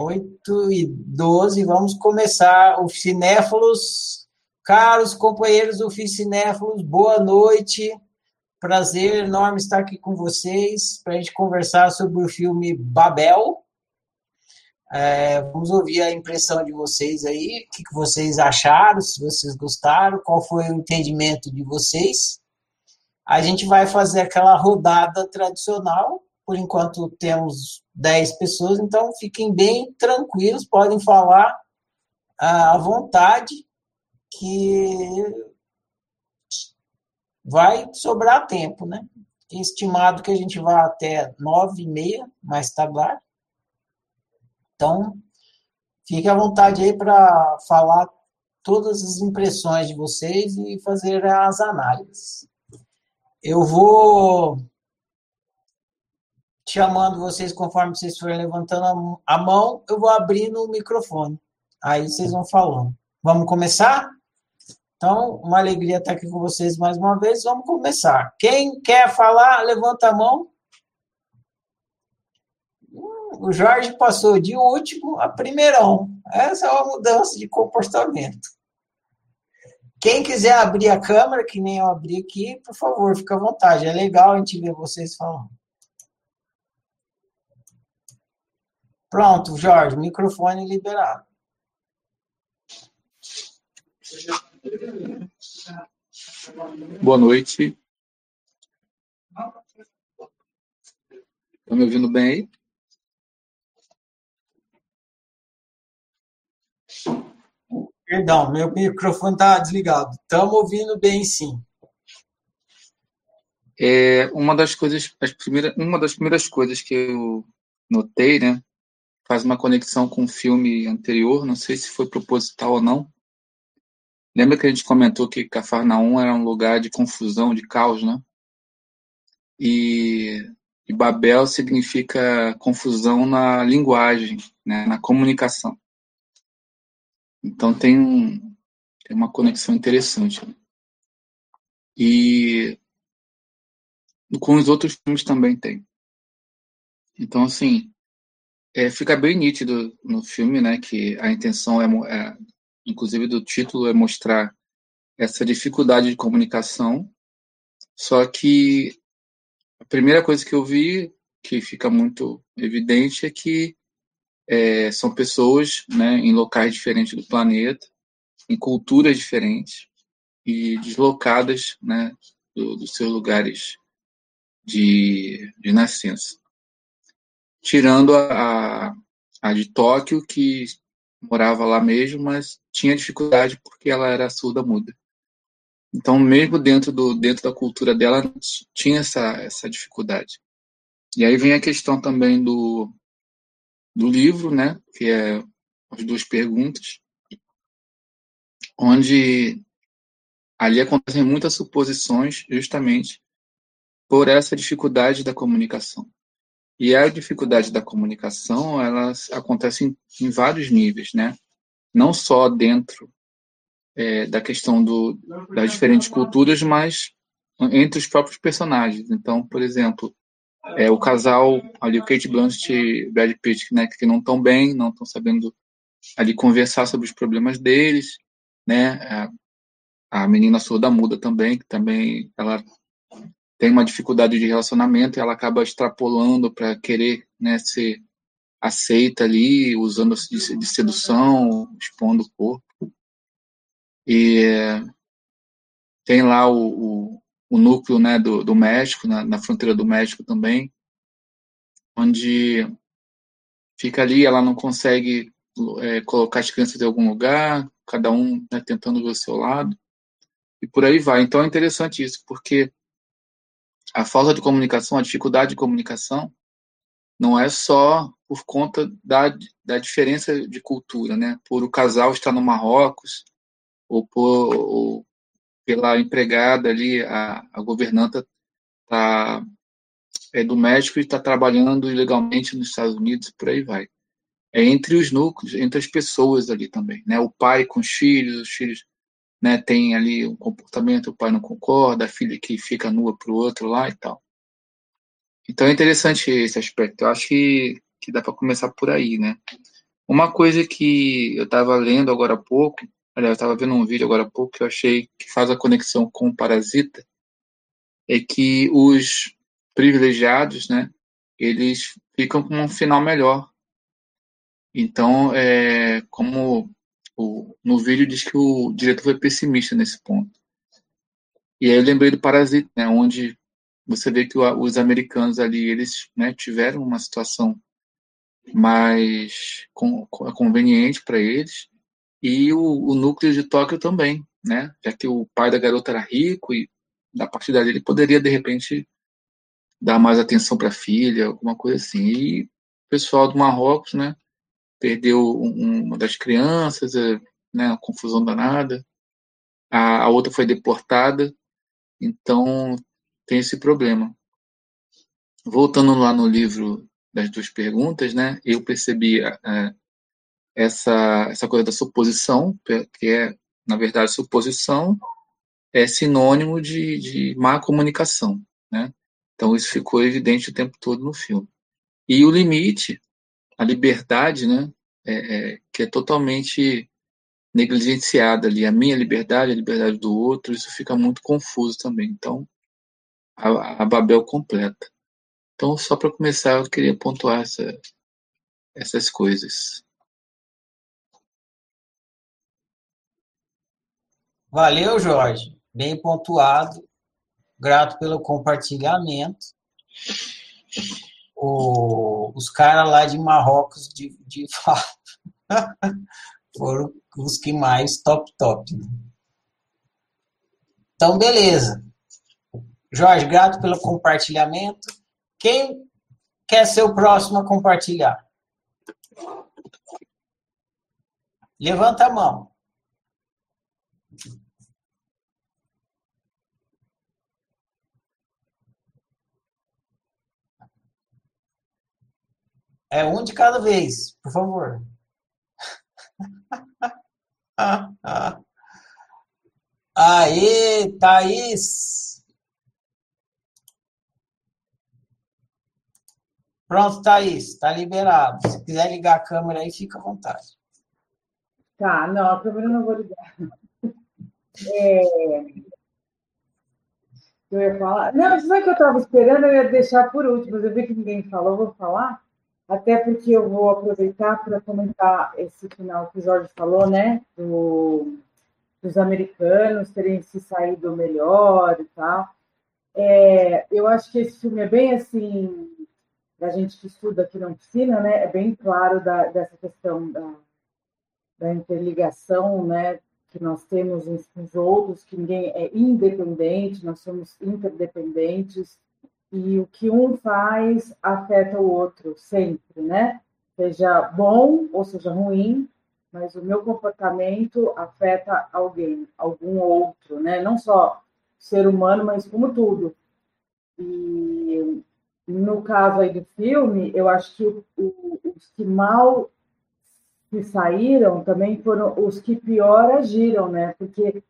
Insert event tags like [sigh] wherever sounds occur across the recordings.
8 e 12, vamos começar o Cinéfilos. Caros companheiros do Cinéfilos, boa noite. Prazer enorme estar aqui com vocês para a gente conversar sobre o filme Babel. É, vamos ouvir a impressão de vocês aí, o que, que vocês acharam, se vocês gostaram, qual foi o entendimento de vocês. A gente vai fazer aquela rodada tradicional, por enquanto temos 10 pessoas, então fiquem bem tranquilos, podem falar à vontade, que vai sobrar tempo, né? Estimado que a gente vá até nove e meia, mais tardar. Então, fique à vontade aí para falar todas as impressões de vocês e fazer as análises. Eu vou chamando vocês conforme vocês forem levantando a mão, eu vou abrindo o microfone. Aí vocês vão falando. Vamos começar? Então, uma alegria estar aqui com vocês mais uma vez. Vamos começar. Quem quer falar, levanta a mão. Hum, o Jorge passou de último a primeirão. Essa é uma mudança de comportamento. Quem quiser abrir a câmera, que nem eu abri aqui, por favor, fica à vontade. É legal a gente ver vocês falando. Pronto, Jorge, microfone liberado. Boa noite. Estão me ouvindo bem aí? Perdão, meu microfone está desligado. Estamos ouvindo bem, sim. É, uma das coisas, as primeiras, uma das primeiras coisas que eu notei, né, faz uma conexão com o filme anterior, não sei se foi proposital ou não. Lembra que a gente comentou que Cafarnaum era um lugar de confusão, de caos, né? E, e Babel significa confusão na linguagem, né? na comunicação. Então tem, um, tem uma conexão interessante. E com os outros filmes também tem. Então, assim, é, fica bem nítido no filme, né, que a intenção é, é, inclusive do título, é mostrar essa dificuldade de comunicação. Só que a primeira coisa que eu vi, que fica muito evidente, é que é, são pessoas, né, em locais diferentes do planeta, em culturas diferentes e deslocadas, né, do, dos seus lugares de, de nascença tirando a, a de Tóquio, que morava lá mesmo, mas tinha dificuldade porque ela era surda-muda. Então, mesmo dentro, do, dentro da cultura dela, tinha essa, essa dificuldade. E aí vem a questão também do, do livro, né, que é as duas perguntas, onde ali acontecem muitas suposições justamente por essa dificuldade da comunicação. E a dificuldade da comunicação, elas acontecem em vários níveis, né? Não só dentro é, da questão do, das diferentes culturas, mas entre os próprios personagens. Então, por exemplo, é, o casal ali, o Kate Blanchett e Brad Pitt, né, que não estão bem, não estão sabendo ali conversar sobre os problemas deles, né? A, a menina surda muda também, que também ela tem uma dificuldade de relacionamento e ela acaba extrapolando para querer né, ser aceita ali, usando de, de sedução, expondo o corpo. E tem lá o, o, o núcleo né, do, do México, na, na, fronteira do México também, onde fica ali, ela não consegue é, colocar as crianças em algum lugar, cada um né, tentando ver o seu lado, e por aí vai. Então é interessante isso, porque a falta de comunicação, a dificuldade de comunicação, não é só por conta da, da diferença de cultura, né? Por o casal estar no Marrocos, ou, por, ou pela empregada ali, a, a governanta tá, é do México e está trabalhando ilegalmente nos Estados Unidos, por aí vai. É entre os núcleos, entre as pessoas ali também, né? O pai com os filhos, os filhos né, tem ali um comportamento, o pai não concorda, a filha que fica nua para o outro lá e tal. Então é interessante esse aspecto. Eu acho que, que dá para começar por aí, né? Uma coisa que eu estava lendo agora há pouco, aliás, eu estava vendo um vídeo agora há pouco que eu achei que faz a conexão com o Parasita, é que os privilegiados, né, eles ficam com um final melhor. Então, é, como o, no vídeo diz que o diretor foi pessimista nesse ponto. E aí eu lembrei do Parasita, né, onde você vê que o, os americanos ali, eles né, tiveram uma situação mais com, conveniente para eles, e o, o, núcleo de Tóquio também, né, já que o pai da garota era rico e a partir dali ele poderia, de repente, dar mais atenção para a filha, alguma coisa assim. E o pessoal do Marrocos, né, perdeu um, uma das crianças, é, né, confusão danada. A, a outra foi deportada, então tem esse problema. Voltando lá no livro das duas perguntas, né, eu percebi é, essa, essa coisa da suposição, que é, na verdade, suposição é sinônimo de, de má comunicação, né? Então isso ficou evidente o tempo todo no filme. E o limite, a liberdade, né, é, é, que é totalmente negligenciada ali, a minha liberdade, a liberdade do outro, isso fica muito confuso também. Então, a, a Babel completa. Então, só para começar, eu queria pontuar essa, essas coisas. Valeu, Jorge. Bem pontuado. Grato pelo compartilhamento. O, os caras lá de Marrocos, de, de [laughs] fato, foram os que mais top, top. Né? Então, beleza. Jorge, grato pelo compartilhamento. Quem quer ser o próximo a compartilhar? Levanta a mão. É um de cada vez, por favor. [laughs] Aê, Thaís! Pronto, Thaís, está liberado. Se quiser ligar a câmera aí, fica à vontade. Tá, não, a câmera eu não vou ligar. [laughs] É... Eu ia falar. Não, isso é que eu estava esperando, eu ia deixar por último, mas eu vi que ninguém falou, vou falar. Até porque eu vou aproveitar para comentar esse final que o Jorge falou, né? Do, dos americanos terem se saído melhor e tal. É, eu acho que esse filme é bem assim, da gente que estuda aqui na oficina, né? É bem claro da, dessa questão da, da interligação, né? Que nós temos uns com os outros, que ninguém é independente, nós somos interdependentes e o que um faz afeta o outro sempre, né? Seja bom ou seja ruim, mas o meu comportamento afeta alguém, algum outro, né? Não só ser humano, mas como tudo. E no caso aí do filme, eu acho que o, o, os que mal se saíram também foram os que pior agiram, né? Porque,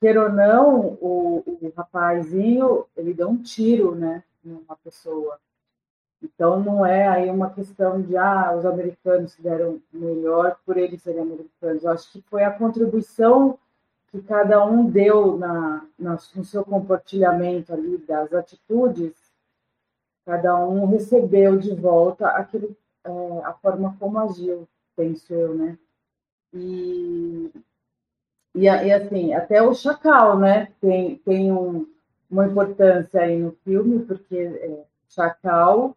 quer ou não, o, o rapazinho, ele deu um tiro, né? Uma pessoa. Então, não é aí uma questão de, ah, os americanos se deram melhor por eles serem americanos. Eu acho que foi a contribuição que cada um deu na, na, no seu compartilhamento ali das atitudes, cada um recebeu de volta aquele, é, a forma como agiu, penso eu, né? E, e, e assim, até o Chacal, né? Tem, tem um, uma importância aí no filme, porque é Chacal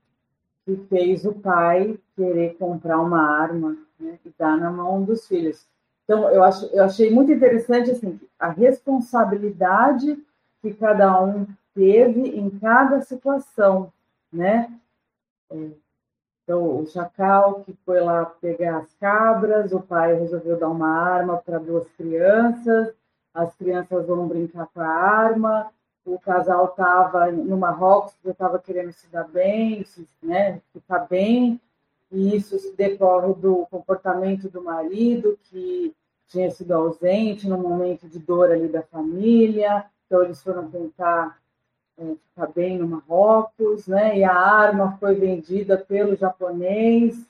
que fez o pai querer comprar uma arma né, e dar na mão dos filhos. Então, eu, acho, eu achei muito interessante assim, a responsabilidade que cada um teve em cada situação, né? É, então, o Chacal que foi lá pegar as cabras, o pai resolveu dar uma arma para duas crianças, as crianças vão brincar com a arma, o casal estava no Marrocos, já estava querendo se dar bem, se, né, ficar bem, e isso decorre do comportamento do marido, que tinha sido ausente no momento de dor ali da família, então eles foram tentar é, ficar bem no Marrocos, né, e a arma foi vendida pelo japonês,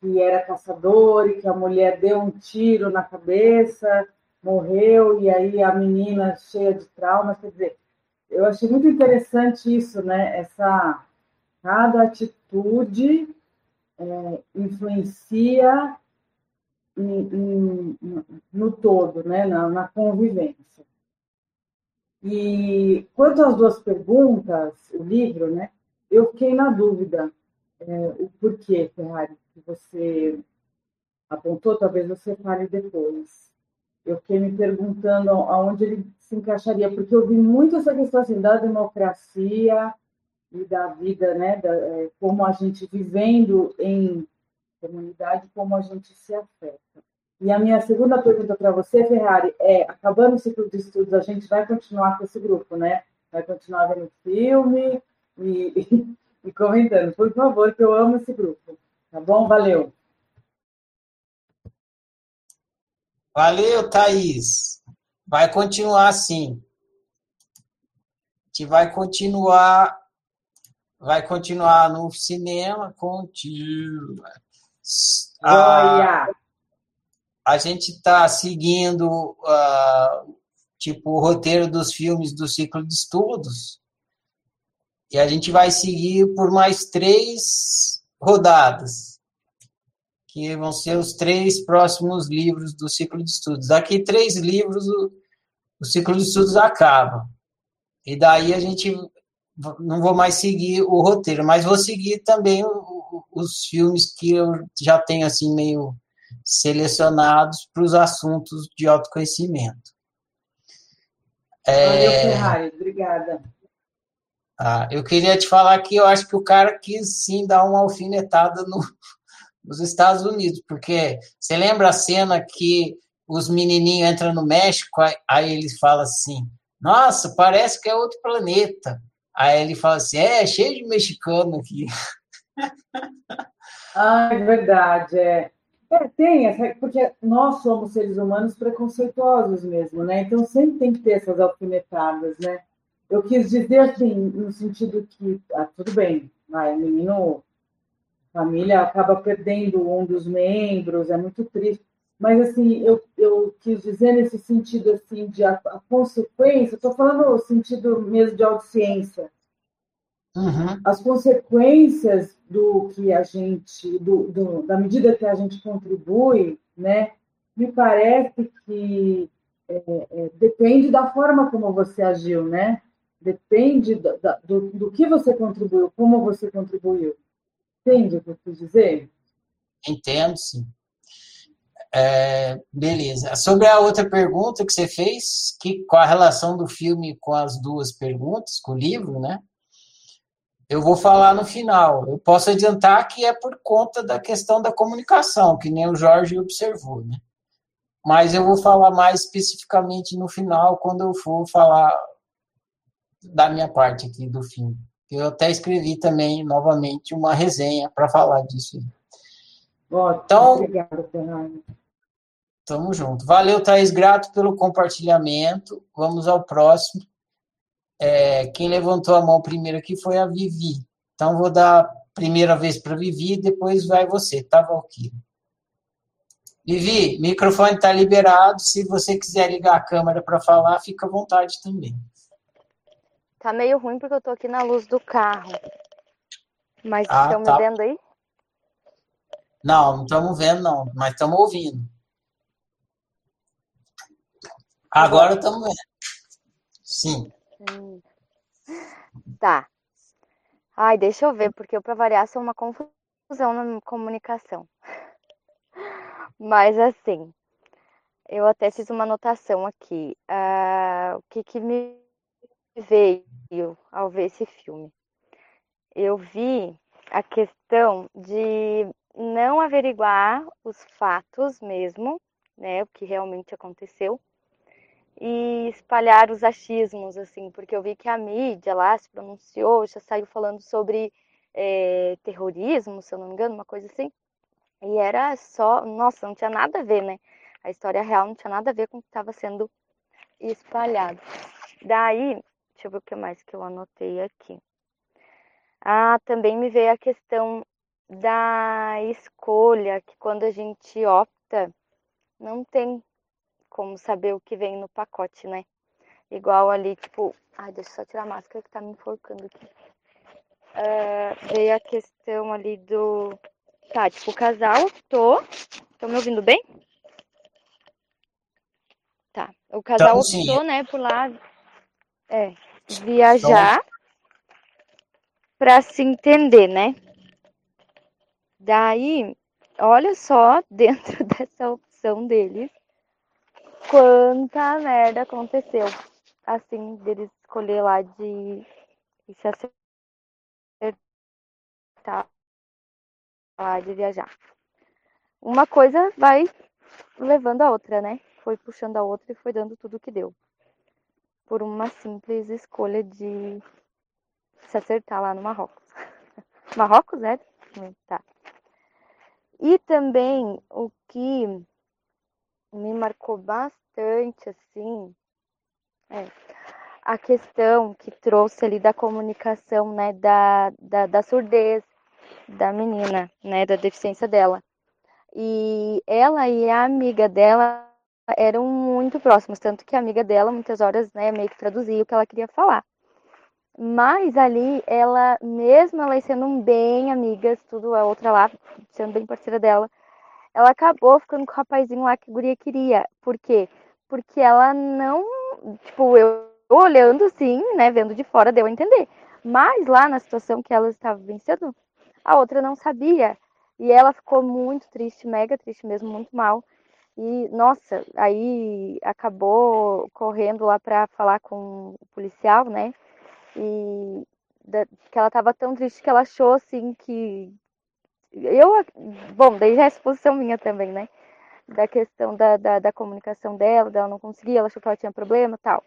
que era caçador e que a mulher deu um tiro na cabeça, morreu, e aí a menina cheia de traumas. Quer dizer, eu achei muito interessante isso, né? Essa cada atitude é, influencia em, em, no todo, né? Na, na, convivência. E quanto às duas perguntas, o livro, né? Eu fiquei na dúvida é, o porquê, Ferrari, que você apontou, talvez você fale depois. Eu fiquei me perguntando aonde ele se encaixaria, porque eu vi muito essa questão assim, da democracia e da vida, né, da, é, como a gente vivendo em comunidade, como a gente se afeta. E a minha segunda pergunta para você, Ferrari, é: acabando o ciclo de estudos, a gente vai continuar com esse grupo, né? Vai continuar vendo filme e, [laughs] e comentando, por favor, que eu amo esse grupo. Tá bom? Valeu. Valeu, Thaís. Vai continuar assim. A gente vai continuar, vai continuar no cinema contigo. A, a gente está seguindo uh, tipo o roteiro dos filmes do ciclo de estudos. E a gente vai seguir por mais três rodadas, que vão ser os três próximos livros do ciclo de estudos. Daqui três livros, o, o ciclo de estudos acaba. E daí a gente não vou mais seguir o roteiro, mas vou seguir também o, o, os filmes que eu já tenho assim meio selecionados para os assuntos de autoconhecimento. Valeu, é... Ferrari, obrigada. Ah, eu queria te falar que eu acho que o cara quis sim dar uma alfinetada no, nos Estados Unidos, porque você lembra a cena que os menininhos entram no México, aí ele fala assim, nossa, parece que é outro planeta. Aí ele fala assim, é, cheio de mexicano aqui. [laughs] Ah, é verdade, é. É, tem, porque nós somos seres humanos preconceituosos mesmo, né? Então sempre tem que ter essas alfinetadas, né? Eu quis dizer assim, no sentido que, ah, tudo bem, vai, menino, família acaba perdendo um dos membros, é muito triste. Mas, assim, eu, eu quis dizer nesse sentido, assim, de a, a consequência, estou falando no sentido mesmo de audiência, uhum. as consequências do que a gente, do, do, da medida que a gente contribui, né, me parece que é, é, depende da forma como você agiu, né? Depende do, do, do que você contribuiu, como você contribuiu. Entende o que eu quis dizer? Entendo, sim. É, beleza. Sobre a outra pergunta que você fez, que, qual a relação do filme com as duas perguntas, com o livro, né? Eu vou falar no final. Eu posso adiantar que é por conta da questão da comunicação, que nem o Jorge observou, né? Mas eu vou falar mais especificamente no final, quando eu for falar da minha parte aqui do fim. Eu até escrevi também, novamente, uma resenha para falar disso. Ótimo, então, obrigada, Fernando. Tamo junto. Valeu, Thaís, grato pelo compartilhamento. Vamos ao próximo. É, quem levantou a mão primeiro aqui foi a Vivi. Então, vou dar a primeira vez para Vivi, depois vai você, tá, Valquíria? Vivi, microfone está liberado. Se você quiser ligar a câmera para falar, fica à vontade também. Tá meio ruim porque eu tô aqui na luz do carro. Mas ah, estão tá. me vendo aí? Não, não estamos vendo, não, mas estamos ouvindo. Agora estamos vendo. Sim. Hum. Tá. Ai, deixa eu ver, porque eu, para variar, sou uma confusão na comunicação. Mas assim, eu até fiz uma anotação aqui. Uh, o que, que me veio ao ver esse filme? Eu vi a questão de não averiguar os fatos mesmo, né, o que realmente aconteceu, e espalhar os achismos, assim, porque eu vi que a mídia lá se pronunciou, já saiu falando sobre é, terrorismo, se eu não me engano, uma coisa assim, e era só, nossa, não tinha nada a ver, né? A história real não tinha nada a ver com o que estava sendo espalhado. Daí, Deixa eu ver o que mais que eu anotei aqui. Ah, também me veio a questão da escolha, que quando a gente opta, não tem como saber o que vem no pacote, né? Igual ali, tipo. Ai, deixa eu só tirar a máscara que tá me enforcando aqui. Uh, veio a questão ali do. Tá, tipo, o casal optou. Estão me ouvindo bem? Tá. O casal então, optou, né, por lá é, viajar então... para se entender, né? Daí, olha só, [laughs] dentro dessa opção deles, quanta merda aconteceu. Assim, deles escolher lá de, de se acertar lá de viajar. Uma coisa vai levando a outra, né? Foi puxando a outra e foi dando tudo que deu. Por uma simples escolha de se acertar lá no Marrocos. [laughs] Marrocos, é? Tá. E também o que me marcou bastante, assim, é a questão que trouxe ali da comunicação, né, da, da, da surdez da menina, né, da deficiência dela. E ela e a amiga dela eram muito próximas, tanto que a amiga dela muitas horas, né, meio que traduzia o que ela queria falar. Mas ali, ela, mesmo elas sendo bem amigas, tudo a outra lá, sendo bem parceira dela, ela acabou ficando com o rapazinho lá que a guria queria. Por quê? Porque ela não, tipo, eu olhando sim, né, vendo de fora, deu a entender. Mas lá na situação que ela estava vencendo, a outra não sabia. E ela ficou muito triste, mega triste mesmo, muito mal. E, nossa, aí acabou correndo lá para falar com o policial, né? E da, que ela estava tão triste que ela achou assim que eu bom daí já é exposição minha também né da questão da, da, da, comunicação dela dela não conseguia ela achou que ela tinha problema tal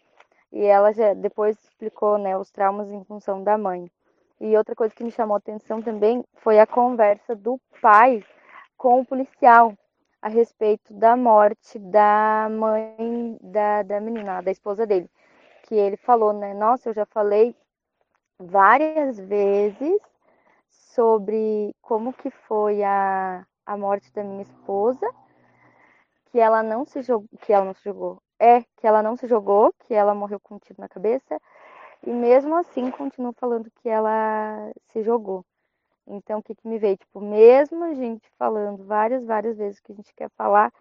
e ela já depois explicou né os traumas em função da mãe e outra coisa que me chamou a atenção também foi a conversa do pai com o policial a respeito da morte da mãe da, da menina da esposa dele que ele falou, né? Nossa, eu já falei várias vezes sobre como que foi a, a morte da minha esposa, que ela não se jogou, que ela não se jogou, é, que ela não se jogou, que ela morreu com um tiro na cabeça, e mesmo assim continuo falando que ela se jogou. Então, o que, que me veio? Tipo, mesmo a gente falando várias, várias vezes o que a gente quer falar,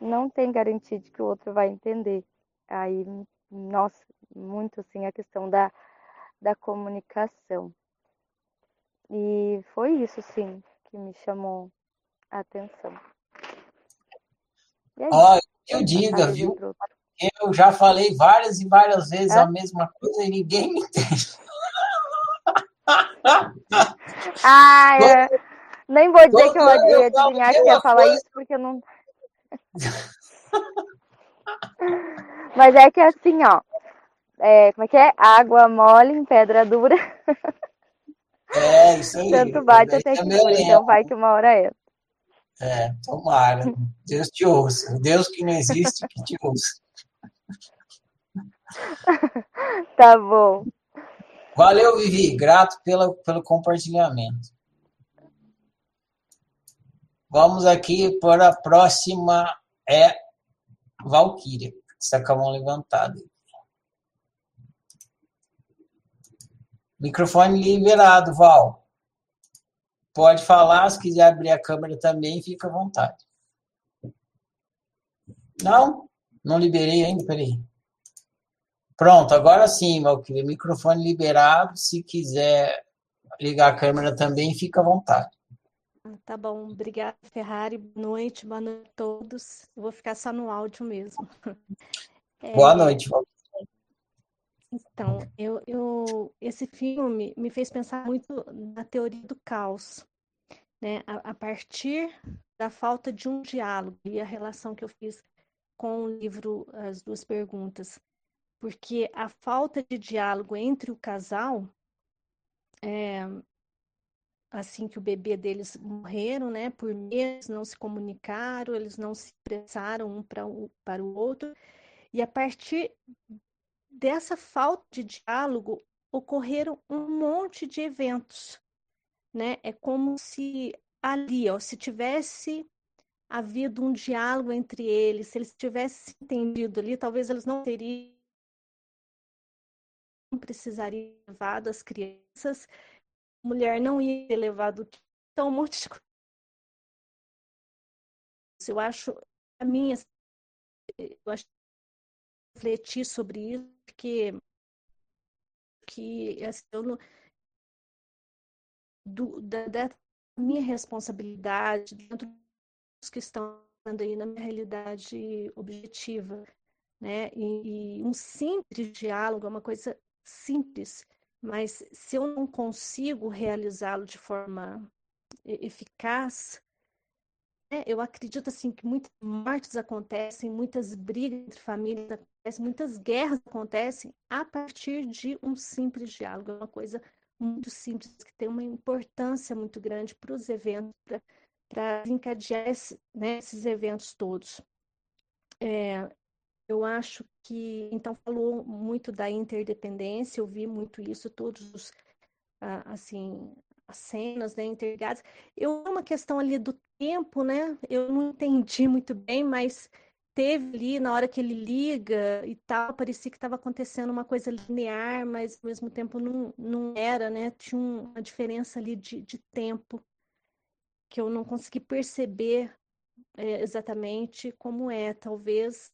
não tem garantia de que o outro vai entender. Aí, nossa, muito assim a questão da, da comunicação. E foi isso, sim, que me chamou a atenção. Olha, eu diga, viu? Eu já falei várias e várias vezes é? a mesma coisa e ninguém me entende. [laughs] ah, eu... nem vou dizer que eu ia adivinhar que ia falar isso, porque eu não. [laughs] Mas é que assim, ó, é, como é que é? Água mole em pedra dura. É, isso aí. Tanto bate até que dura, então vai que uma hora é. É, tomara. Deus te ouça. Deus que não existe, que te ouça. [laughs] tá bom. Valeu, Vivi. Grato pelo, pelo compartilhamento. Vamos aqui para a próxima. É Valquíria, que está com a mão levantada. Microfone liberado, Val. Pode falar, se quiser abrir a câmera também, fica à vontade. Não? Não liberei ainda? Peraí. Pronto, agora sim, Valkyrie. Microfone liberado. Se quiser ligar a câmera também, fica à vontade. Tá bom, obrigada, Ferrari. Boa noite, boa noite a todos. Eu vou ficar só no áudio mesmo. [laughs] Boa é... noite, Valkyrie. Então, eu, eu, esse filme me fez pensar muito na teoria do caos, né? A, a, partir da falta de um diálogo e a relação que eu fiz com o livro As Duas Perguntas, porque a falta de diálogo entre o casal, é, assim que o bebê deles morreram, né? Por meses não se comunicaram, eles não se expressaram um para o, para o outro, e a partir dessa falta de diálogo ocorreram um monte de eventos, né? É como se ali, ó, se tivesse havido um diálogo entre eles, se eles tivessem entendido ali, talvez eles não teriam precisaria levado as crianças, a mulher não ia ter levado então um monte de coisa. Eu acho, a minha, eu acho refletir sobre isso, porque que assim, eu não, do, da, da, minha responsabilidade dentro dos que estão aí na minha realidade objetiva, né? E, e um simples diálogo é uma coisa simples, mas se eu não consigo realizá-lo de forma eficaz, né, eu acredito assim que muitas mortes acontecem, muitas brigas entre famílias acontecem, muitas guerras acontecem a partir de um simples diálogo, é uma coisa muito simples que tem uma importância muito grande para os eventos, para encadear esse, né, esses eventos todos. É, eu acho que, então, falou muito da interdependência, eu vi muito isso, todos os, assim, as cenas, né, interligadas. Eu, uma questão ali do tempo, né, eu não entendi muito bem, mas teve ali, na hora que ele liga e tal, parecia que estava acontecendo uma coisa linear, mas ao mesmo tempo não, não era, né, tinha uma diferença ali de, de tempo que eu não consegui perceber é, exatamente como é. Talvez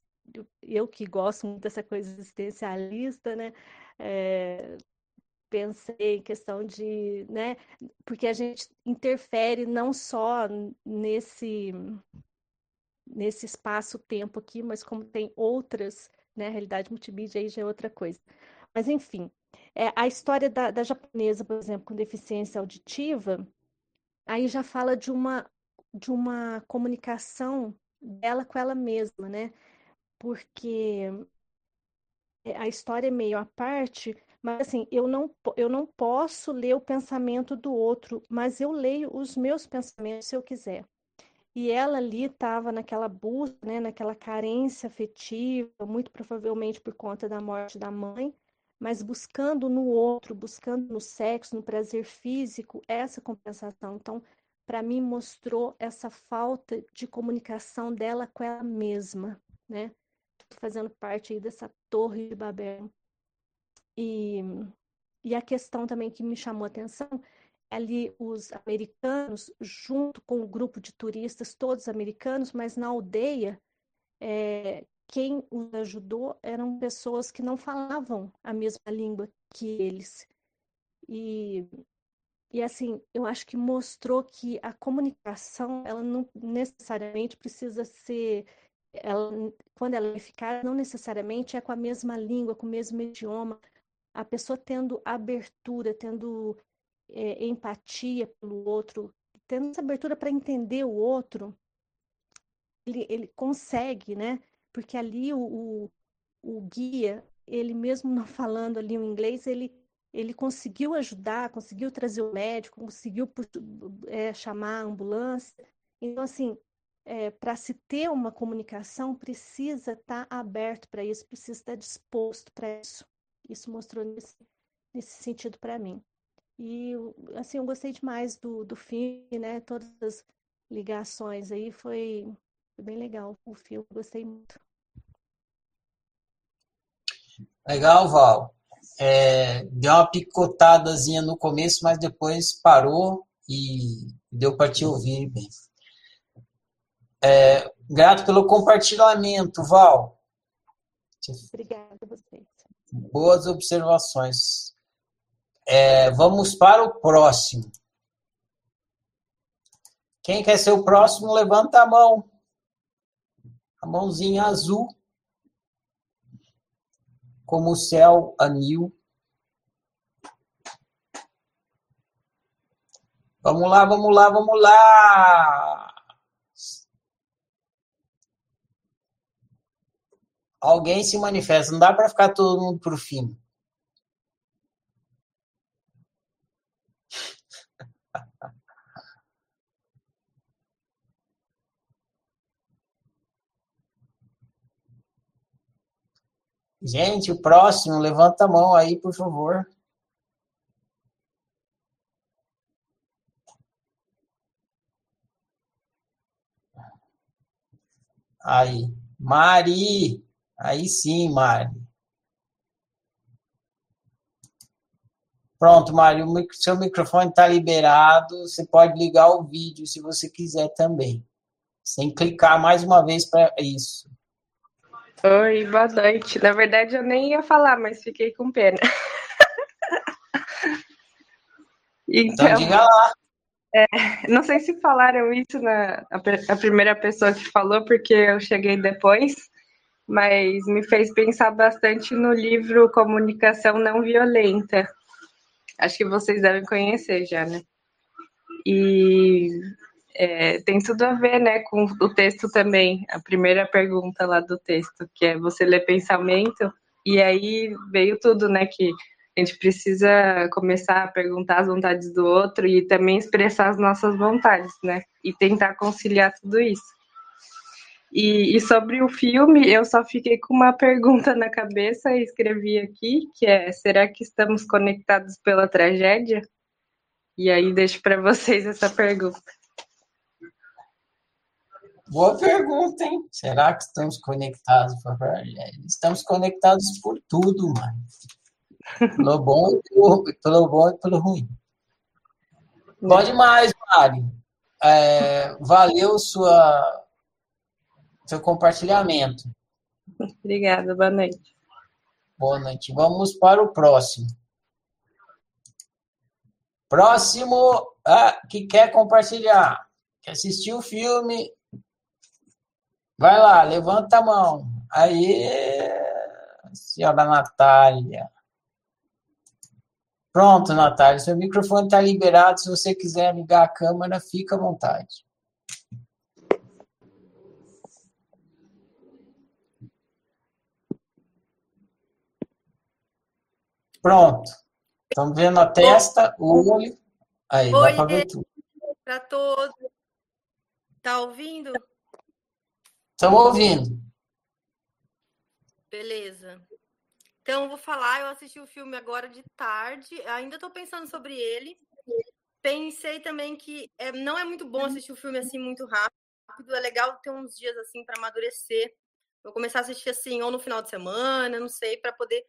eu que gosto muito dessa coisa existencialista, né? É, pensei em questão de, né? Porque a gente interfere não só nesse nesse espaço-tempo aqui, mas como tem outras, né? A realidade multimídia aí já é outra coisa. Mas enfim, é, a história da, da japonesa, por exemplo, com deficiência auditiva, aí já fala de uma de uma comunicação dela com ela mesma, né? Porque é, a história é meio à parte, mas assim, eu não, eu não posso ler o pensamento do outro, mas eu leio os meus pensamentos se eu quiser. E ela ali estava naquela busca, né, naquela carência afetiva, muito provavelmente por conta da morte da mãe, mas buscando no outro, buscando no sexo, no prazer físico, essa compensação. Então, para mim, mostrou essa falta de comunicação dela com ela mesma, né? Fazendo parte aí dessa torre de Babel. E, e a questão também que me chamou a atenção é ali os americanos, junto com o grupo de turistas, todos americanos, mas na aldeia, é, quem os ajudou eram pessoas que não falavam a mesma língua que eles. E, e assim, eu acho que mostrou que a comunicação, ela não necessariamente precisa ser ela, quando ela é eficaz, não necessariamente é com a mesma língua, com o mesmo idioma. A pessoa tendo abertura, tendo é, empatia pelo outro, tendo essa abertura para entender o outro, ele, ele consegue, né? Porque ali o, o, o guia, ele mesmo não falando ali o inglês, ele ele conseguiu ajudar, conseguiu trazer o médico, conseguiu é, chamar a ambulância. Então, assim, é, para se ter uma comunicação, precisa estar tá aberto para isso, precisa estar disposto para isso. Isso mostrou nesse, nesse sentido para mim. E, assim, eu gostei demais do, do filme, né? Todas as ligações aí, foi, foi bem legal o filme, gostei muito. Legal, Val. É, deu uma picotadazinha no começo, mas depois parou e deu para te ouvir bem. É, grato pelo compartilhamento, Val. Obrigada a vocês. Boas observações. É, vamos para o próximo. Quem quer ser o próximo, levanta a mão. A mãozinha azul. Como o céu anil. Vamos lá, vamos lá, vamos lá. Alguém se manifesta. Não dá para ficar todo mundo pro fim. [laughs] Gente, o próximo, levanta a mão aí, por favor. Aí, Mari. Aí sim, Mari. Pronto, Mari, o seu microfone está liberado. Você pode ligar o vídeo se você quiser também. Sem clicar mais uma vez para isso. Oi, boa noite. Na verdade, eu nem ia falar, mas fiquei com pena. [laughs] então, então, diga lá. É, não sei se falaram isso na a, a, primeira pessoa que falou, porque eu cheguei depois, mas me fez pensar bastante no livro Comunicação Não Violenta. Acho que vocês devem conhecer já, né? E é, tem tudo a ver, né, com o texto também. A primeira pergunta lá do texto, que é você lê pensamento, e aí veio tudo, né, que a gente precisa começar a perguntar as vontades do outro e também expressar as nossas vontades, né, e tentar conciliar tudo isso. E, e, sobre o filme, eu só fiquei com uma pergunta na cabeça e escrevi aqui, que é: será que estamos conectados pela tragédia? E aí deixo para vocês essa pergunta. Boa pergunta, hein? Será que estamos conectados? Estamos conectados por tudo, mano. Pelo bom pelo, bom e pelo ruim. Pode mais, Mari. É, valeu sua, seu compartilhamento. Obrigada, boa noite. Boa noite. Vamos para o próximo. Próximo ah, que quer compartilhar, quer assistir o filme Vai lá, levanta a mão. Aí, senhora Natália. Pronto, Natália, seu microfone está liberado. Se você quiser ligar a câmera, fica à vontade. Pronto. Estamos vendo a testa, o olho. Aí, Oi, dá para ver tudo. Para todos. Tá ouvindo? Estamos ouvindo. Beleza. Então, vou falar. Eu assisti o filme agora de tarde. Ainda estou pensando sobre ele. Pensei também que é, não é muito bom assistir o filme assim muito rápido. É legal ter uns dias assim para amadurecer. Vou começar a assistir assim, ou no final de semana, não sei, para poder.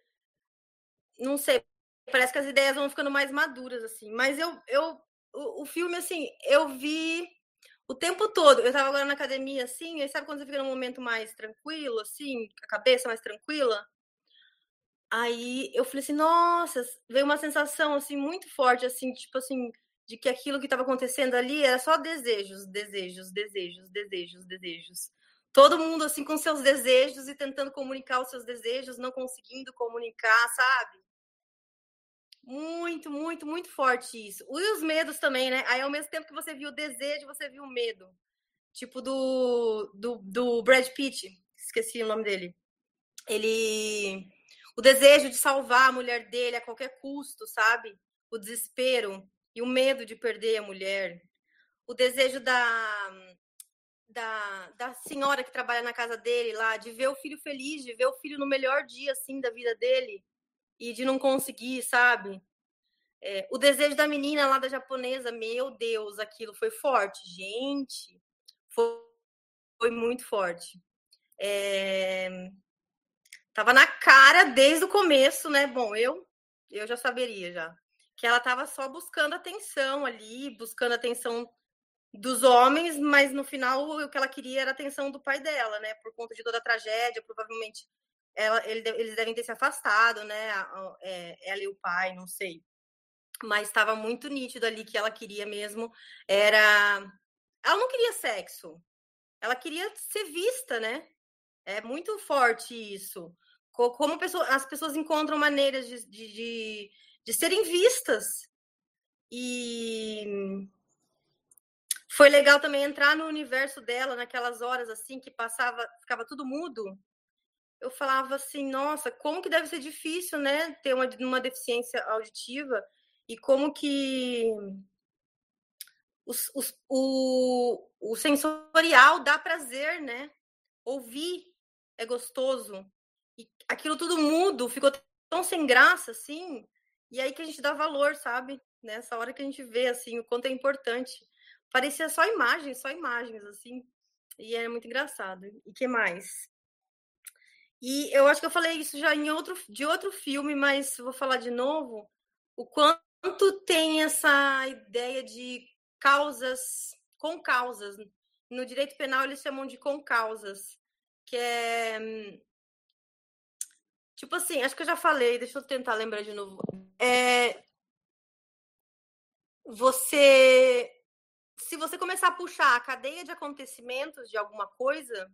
Não sei. Parece que as ideias vão ficando mais maduras, assim. Mas eu, eu o, o filme, assim, eu vi o tempo todo. Eu tava agora na academia, assim, e sabe quando você fica num momento mais tranquilo, assim, a cabeça mais tranquila? Aí eu falei assim, nossa, veio uma sensação, assim, muito forte, assim, tipo assim, de que aquilo que estava acontecendo ali era só desejos, desejos, desejos, desejos, desejos. Todo mundo, assim, com seus desejos e tentando comunicar os seus desejos, não conseguindo comunicar, sabe? Muito, muito, muito forte isso. E os medos também, né? Aí, ao mesmo tempo que você viu o desejo, você viu o medo. Tipo do, do, do Brad Pitt, esqueci o nome dele. Ele. O desejo de salvar a mulher dele a qualquer custo, sabe? O desespero e o medo de perder a mulher. O desejo da, da, da senhora que trabalha na casa dele lá, de ver o filho feliz, de ver o filho no melhor dia, assim, da vida dele e de não conseguir, sabe? É, o desejo da menina lá da japonesa, meu Deus, aquilo foi forte, gente, foi, foi muito forte. É, tava na cara desde o começo, né? Bom, eu eu já saberia já que ela tava só buscando atenção ali, buscando atenção dos homens, mas no final o que ela queria era a atenção do pai dela, né? Por conta de toda a tragédia, provavelmente ela, ele, eles devem ter se afastado, né? É, ela e o pai, não sei. Mas estava muito nítido ali que ela queria mesmo era. Ela não queria sexo, ela queria ser vista, né? É muito forte isso. Como pessoa, as pessoas encontram maneiras de, de, de, de serem vistas. E foi legal também entrar no universo dela naquelas horas assim que passava, ficava tudo mudo eu falava assim, nossa, como que deve ser difícil, né, ter uma, uma deficiência auditiva e como que os, os, o, o sensorial dá prazer, né? Ouvir é gostoso. E aquilo tudo mudo, ficou tão sem graça, assim, e aí que a gente dá valor, sabe? Nessa hora que a gente vê, assim, o quanto é importante. Parecia só imagens, só imagens, assim. E é muito engraçado. E que mais? E eu acho que eu falei isso já em outro, de outro filme, mas vou falar de novo. O quanto tem essa ideia de causas com causas. No direito penal eles chamam de com causas, que é tipo assim, acho que eu já falei, deixa eu tentar lembrar de novo. É você se você começar a puxar a cadeia de acontecimentos de alguma coisa,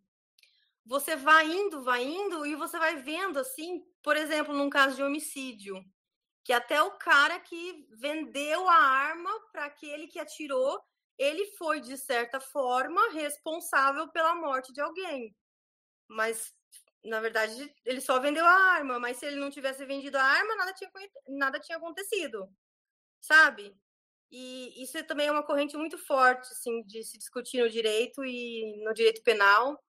você vai indo, vai indo e você vai vendo assim, por exemplo, num caso de homicídio, que até o cara que vendeu a arma para aquele que atirou, ele foi de certa forma responsável pela morte de alguém. Mas na verdade, ele só vendeu a arma, mas se ele não tivesse vendido a arma, nada tinha, nada tinha acontecido. Sabe? E isso também é uma corrente muito forte, assim, de se discutir no direito e no direito penal.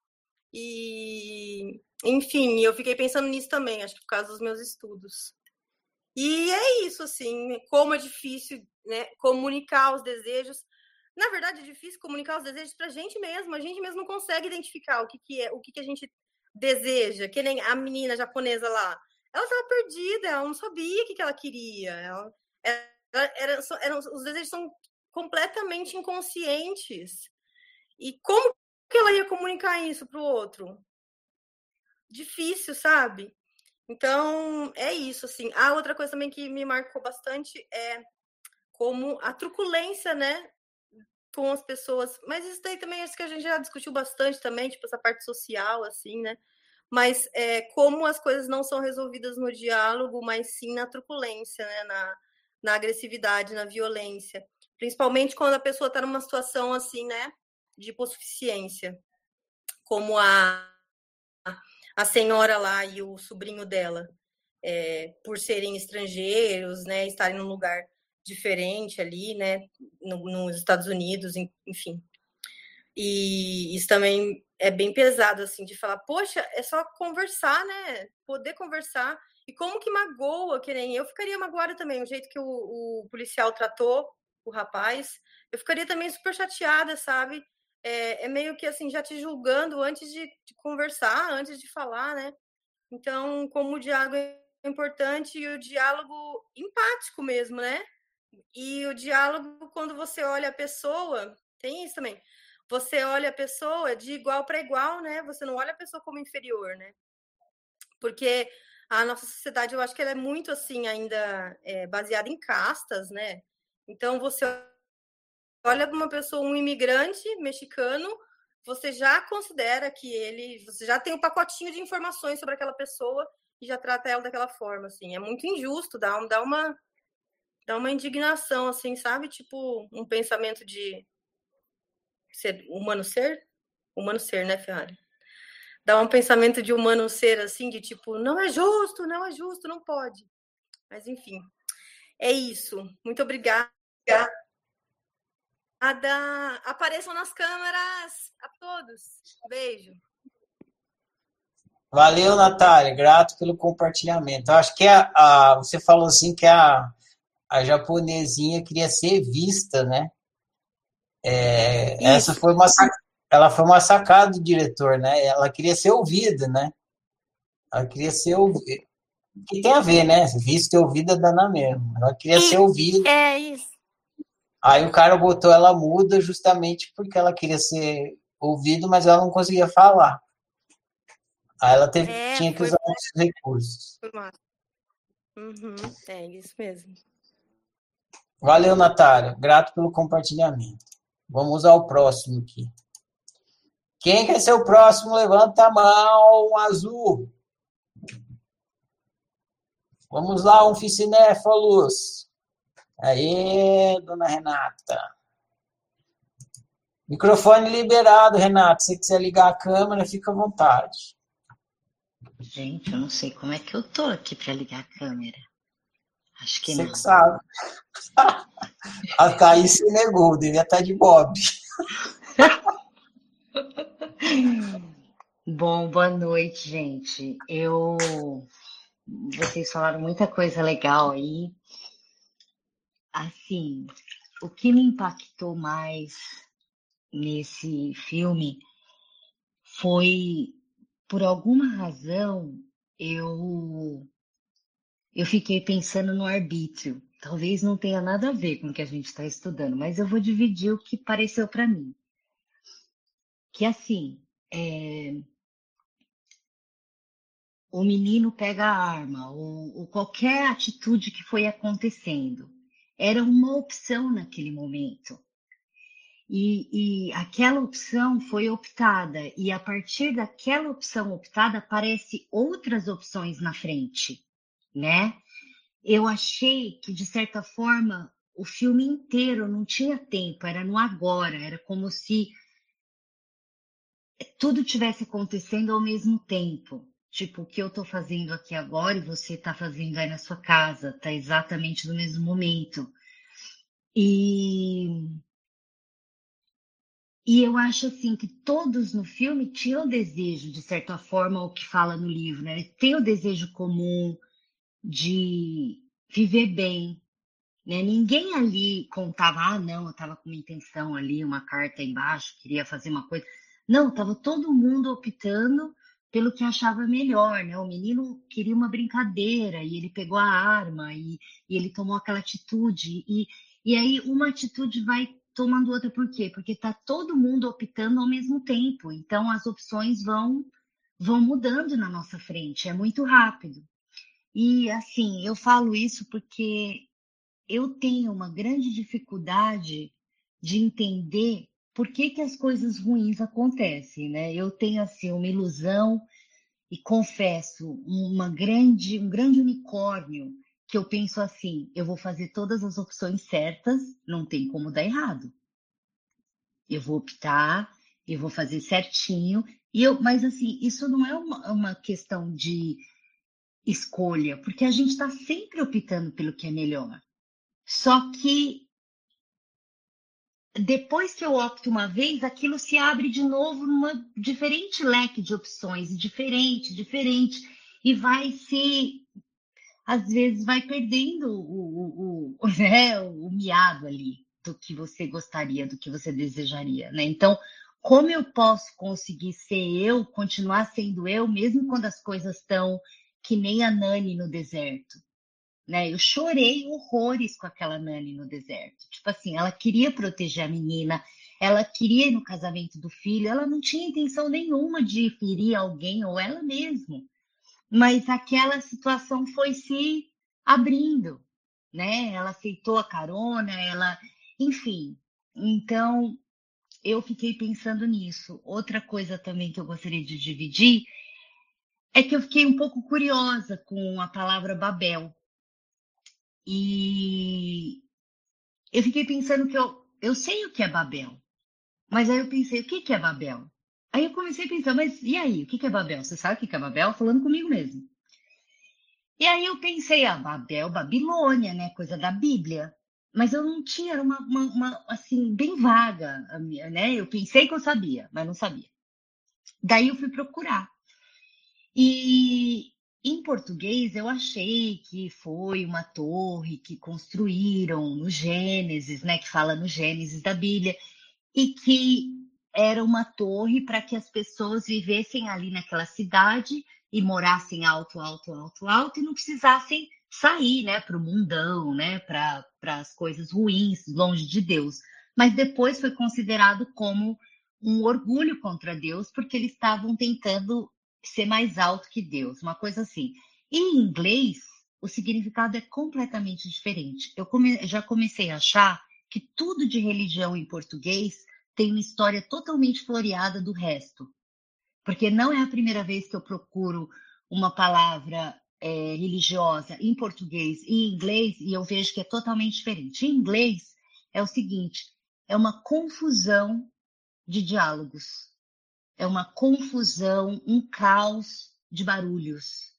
E, enfim, eu fiquei pensando nisso também, acho que por causa dos meus estudos. E é isso, assim, como é difícil né, comunicar os desejos. Na verdade, é difícil comunicar os desejos para a gente mesmo. A gente mesmo não consegue identificar o que, que é, o que, que a gente deseja. Que nem a menina japonesa lá. Ela estava perdida, ela não sabia o que, que ela queria. Ela, ela, era, eram, os desejos são completamente inconscientes. E como que ela ia comunicar isso para o outro? Difícil, sabe? Então, é isso, assim. A ah, outra coisa também que me marcou bastante é como a truculência, né, com as pessoas. Mas isso daí também acho que a gente já discutiu bastante também, tipo, essa parte social, assim, né? Mas é, como as coisas não são resolvidas no diálogo, mas sim na truculência, né? Na, na agressividade, na violência. Principalmente quando a pessoa está numa situação assim, né? De hipossuficiência. Como a a senhora lá e o sobrinho dela, é, por serem estrangeiros, né, estarem num lugar diferente ali, né, no, nos Estados Unidos, enfim. E isso também é bem pesado, assim, de falar, poxa, é só conversar, né, poder conversar. E como que magoa, que nem eu ficaria magoada também, o jeito que o, o policial tratou o rapaz, eu ficaria também super chateada, sabe? É, é, meio que assim, já te julgando antes de, conversar, antes de falar, né? Então, como o diálogo é importante e o diálogo empático mesmo, né? E o diálogo, quando você olha a pessoa, tem isso também. Você olha a pessoa de igual para igual, né? Você não olha a pessoa como inferior, né? Porque a nossa sociedade, eu acho que ela é muito assim, ainda é, baseada em castas, né? Então, você olha para uma pessoa, um imigrante mexicano, você já considera que ele, você já tem um pacotinho de informações sobre aquela pessoa e já trata ela daquela forma, assim. É muito injusto, dá, dá uma dá uma indignação, assim, sabe? Tipo, um pensamento de ser humano ser, humano ser, né, Ferrari? Dá um pensamento de humano ser, assim, de tipo, não é justo, não é justo, não pode. Mas enfim, é isso. Muito obrigada. Ada, apareçam nas câmeras a todos. Beijo. Valeu, Natália. Grato pelo compartilhamento. Eu acho que a, a, você falou assim que a, a japonesinha queria ser vista, né? É, essa foi uma ela foi uma sacada do diretor, né? Ela queria ser ouvida, né? Ela queria ser ouvida. Que tem a ver, né? Vista e ouvida dá na mesma. Ela queria ser ouvida. É isso. Aí o cara botou ela muda justamente porque ela queria ser ouvida, mas ela não conseguia falar. Aí ela teve, é, tinha que usar outros recursos. Uhum, é isso mesmo. Valeu, Natália. Grato pelo compartilhamento. Vamos usar o próximo aqui. Quem quer ser o próximo, levanta a mão azul. Vamos lá, um Ficinéfalos. Aí, dona Renata. Microfone liberado, Renata. Se você quiser ligar a câmera, fica à vontade. Gente, eu não sei como é que eu tô aqui para ligar a câmera. Acho que você não. Você que sabe. [laughs] a Thaís se negou, devia estar de bob. [laughs] Bom, boa noite, gente. Eu. Vocês falaram muita coisa legal aí. Assim, o que me impactou mais nesse filme foi, por alguma razão, eu, eu fiquei pensando no arbítrio. Talvez não tenha nada a ver com o que a gente está estudando, mas eu vou dividir o que pareceu para mim. Que assim, é, o menino pega a arma, ou, ou qualquer atitude que foi acontecendo, era uma opção naquele momento. E, e, aquela opção foi optada, e a partir daquela opção optada, aparecem outras opções na frente, né? Eu achei que, de certa forma, o filme inteiro não tinha tempo, era no agora, era como se tudo tivesse acontecendo ao mesmo tempo. Tipo, o que eu estou fazendo aqui agora e você está fazendo aí na sua casa, tá exatamente no mesmo momento. E e eu acho assim que todos no filme tinham desejo, de certa forma, o que fala no livro, né? Tem o desejo comum de viver bem, né? Ninguém ali contava, ah, não, eu estava com uma intenção ali, uma carta embaixo, queria fazer uma coisa. Não, estava todo mundo optando pelo que achava melhor, né? O menino queria uma brincadeira e ele pegou a arma e, e ele tomou aquela atitude e, e aí uma atitude vai tomando outra. Por quê? Porque está todo mundo optando ao mesmo tempo. Então as opções vão vão mudando na nossa frente. É muito rápido. E assim, eu falo isso porque eu tenho uma grande dificuldade de entender por que, que as coisas ruins acontecem, né? Eu tenho assim uma ilusão e confesso uma grande, um grande unicórnio que eu penso assim, eu vou fazer todas as opções certas, não tem como dar errado. Eu vou optar, eu vou fazer certinho, e eu, mas assim, isso não é uma, uma questão de escolha, porque a gente está sempre optando pelo que é melhor. Só que depois que eu opto uma vez, aquilo se abre de novo numa diferente leque de opções, diferente, diferente, e vai se às vezes vai perdendo o, o, o, [laughs] né, o miado ali do que você gostaria, do que você desejaria, né? Então, como eu posso conseguir ser eu, continuar sendo eu, mesmo quando as coisas estão que nem a Nani no deserto, né? Eu chorei horrores com aquela Nani no deserto. Tipo assim, ela queria proteger a menina, ela queria ir no casamento do filho, ela não tinha intenção nenhuma de ferir alguém ou ela mesma mas aquela situação foi se abrindo, né? Ela aceitou a carona, ela, enfim. Então, eu fiquei pensando nisso. Outra coisa também que eu gostaria de dividir é que eu fiquei um pouco curiosa com a palavra Babel. E eu fiquei pensando que eu, eu sei o que é Babel, mas aí eu pensei, o que, que é Babel? Aí eu comecei a pensar, mas e aí, o que é Babel? Você sabe o que é Babel? Falando comigo mesmo. E aí eu pensei, ah, Babel, Babilônia, né? Coisa da Bíblia. Mas eu não tinha, era uma, uma, uma, assim, bem vaga, né? Eu pensei que eu sabia, mas não sabia. Daí eu fui procurar. E em português eu achei que foi uma torre que construíram no Gênesis, né? Que fala no Gênesis da Bíblia, e que era uma torre para que as pessoas vivessem ali naquela cidade e morassem alto, alto, alto, alto e não precisassem sair, né, para o mundão, né, para as coisas ruins, longe de Deus. Mas depois foi considerado como um orgulho contra Deus, porque eles estavam tentando ser mais alto que Deus, uma coisa assim. Em inglês, o significado é completamente diferente. Eu come, já comecei a achar que tudo de religião em português tem uma história totalmente floreada do resto. Porque não é a primeira vez que eu procuro uma palavra é, religiosa em português e em inglês e eu vejo que é totalmente diferente. Em inglês é o seguinte: é uma confusão de diálogos, é uma confusão, um caos de barulhos.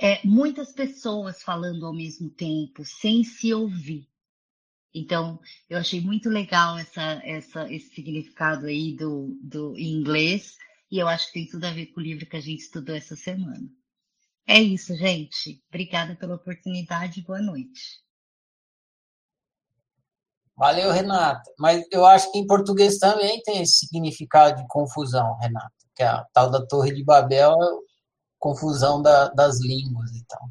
É, muitas pessoas falando ao mesmo tempo, sem se ouvir. Então, eu achei muito legal essa, essa, esse significado aí do, do em inglês, e eu acho que tem tudo a ver com o livro que a gente estudou essa semana. É isso, gente. Obrigada pela oportunidade boa noite. Valeu, Renata. Mas eu acho que em português também tem esse significado de confusão, Renata. Que a tal da Torre de Babel é confusão da, das línguas e tal.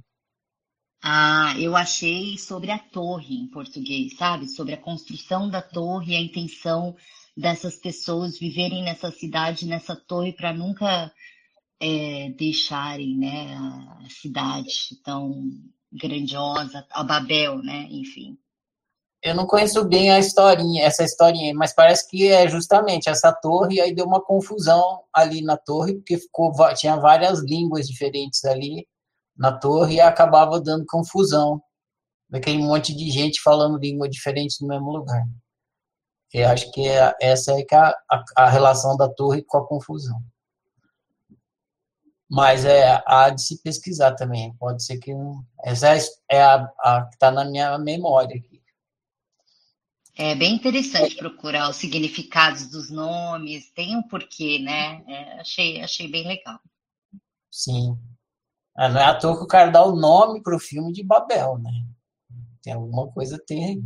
Ah, eu achei sobre a torre em português, sabe? Sobre a construção da torre, a intenção dessas pessoas viverem nessa cidade, nessa torre, para nunca é, deixarem né, a cidade tão grandiosa, a Babel, né? Enfim. Eu não conheço bem a historinha, essa historinha, mas parece que é justamente essa torre, aí deu uma confusão ali na torre, porque ficou, tinha várias línguas diferentes ali na torre e acabava dando confusão. Daquele monte de gente falando língua diferente no mesmo lugar. Eu acho que é, essa é, é a, a, a relação da torre com a confusão. Mas é há de se pesquisar também. Pode ser que. Essa é a, a que está na minha memória aqui. É bem interessante procurar os significados dos nomes, tem um porquê, né? É, achei, achei bem legal. Sim. Não é à toa que o cara dá o nome para o filme de Babel, né? Tem alguma coisa tem aí.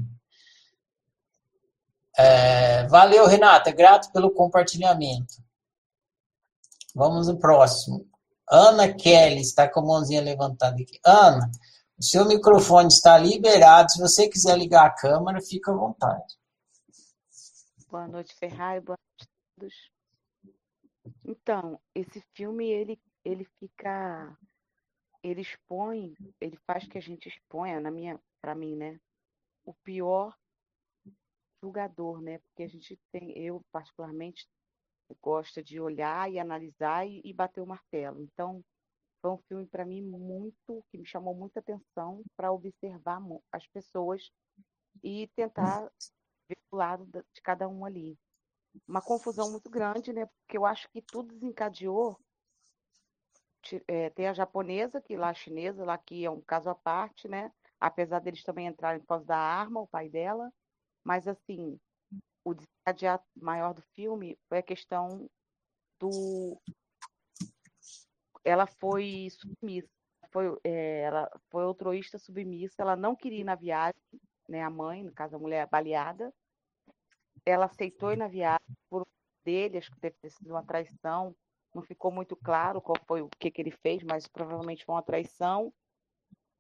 É, valeu, Renata. Grato pelo compartilhamento. Vamos no próximo. Ana Kelly está com a mãozinha levantada aqui. Ana, o seu microfone está liberado. Se você quiser ligar a câmera, fica à vontade. Boa noite, Ferrari. Boa noite a todos. Então, esse filme ele ele fica ele expõe, ele faz que a gente exponha, na minha, para mim, né, o pior julgador, né? Porque a gente tem, eu particularmente gosta de olhar e analisar e, e bater o martelo. Então, foi um filme para mim muito que me chamou muita atenção para observar as pessoas e tentar ver o lado de cada um ali. Uma confusão muito grande, né? Porque eu acho que tudo desencadeou. É, tem a japonesa, que lá a chinesa, lá que é um caso à parte, né? Apesar deles também entrarem por causa da arma, o pai dela. Mas, assim, o desencadear maior do filme foi a questão do. Ela foi submissa, foi, é, ela foi altruísta submissa, ela não queria ir na viagem, né, a mãe, no caso a mulher baleada, ela aceitou ir na viagem por dele, acho que deve ter sido uma traição, não ficou muito claro qual foi o que, que ele fez, mas provavelmente foi uma traição,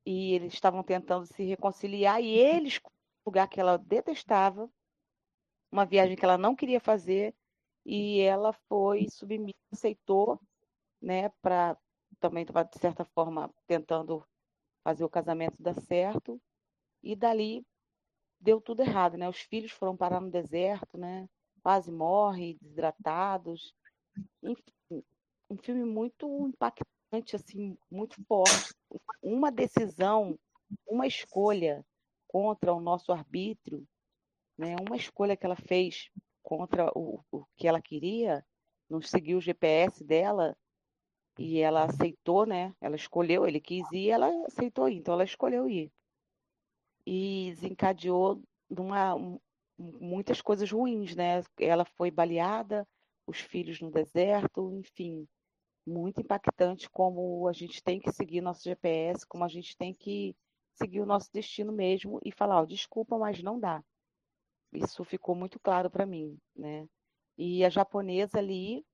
e eles estavam tentando se reconciliar, e eles, lugar que ela detestava, uma viagem que ela não queria fazer e ela foi submissa, aceitou, né, para também estava de certa forma tentando fazer o casamento dar certo e dali deu tudo errado, né? Os filhos foram parar no deserto, né? Quase morrem, desidratados. Enfim, um filme muito impactante, assim, muito forte. Uma decisão, uma escolha contra o nosso arbítrio né? Uma escolha que ela fez contra o, o que ela queria, não seguiu o GPS dela e ela aceitou, né? Ela escolheu, ele quis ir, ela aceitou ir, então ela escolheu ir. E desencadeou numa, um, muitas coisas ruins, né? Ela foi baleada, os filhos no deserto, enfim, muito impactante como a gente tem que seguir nosso GPS, como a gente tem que seguir o nosso destino mesmo e falar, oh, desculpa, mas não dá. Isso ficou muito claro para mim, né? E a japonesa ali,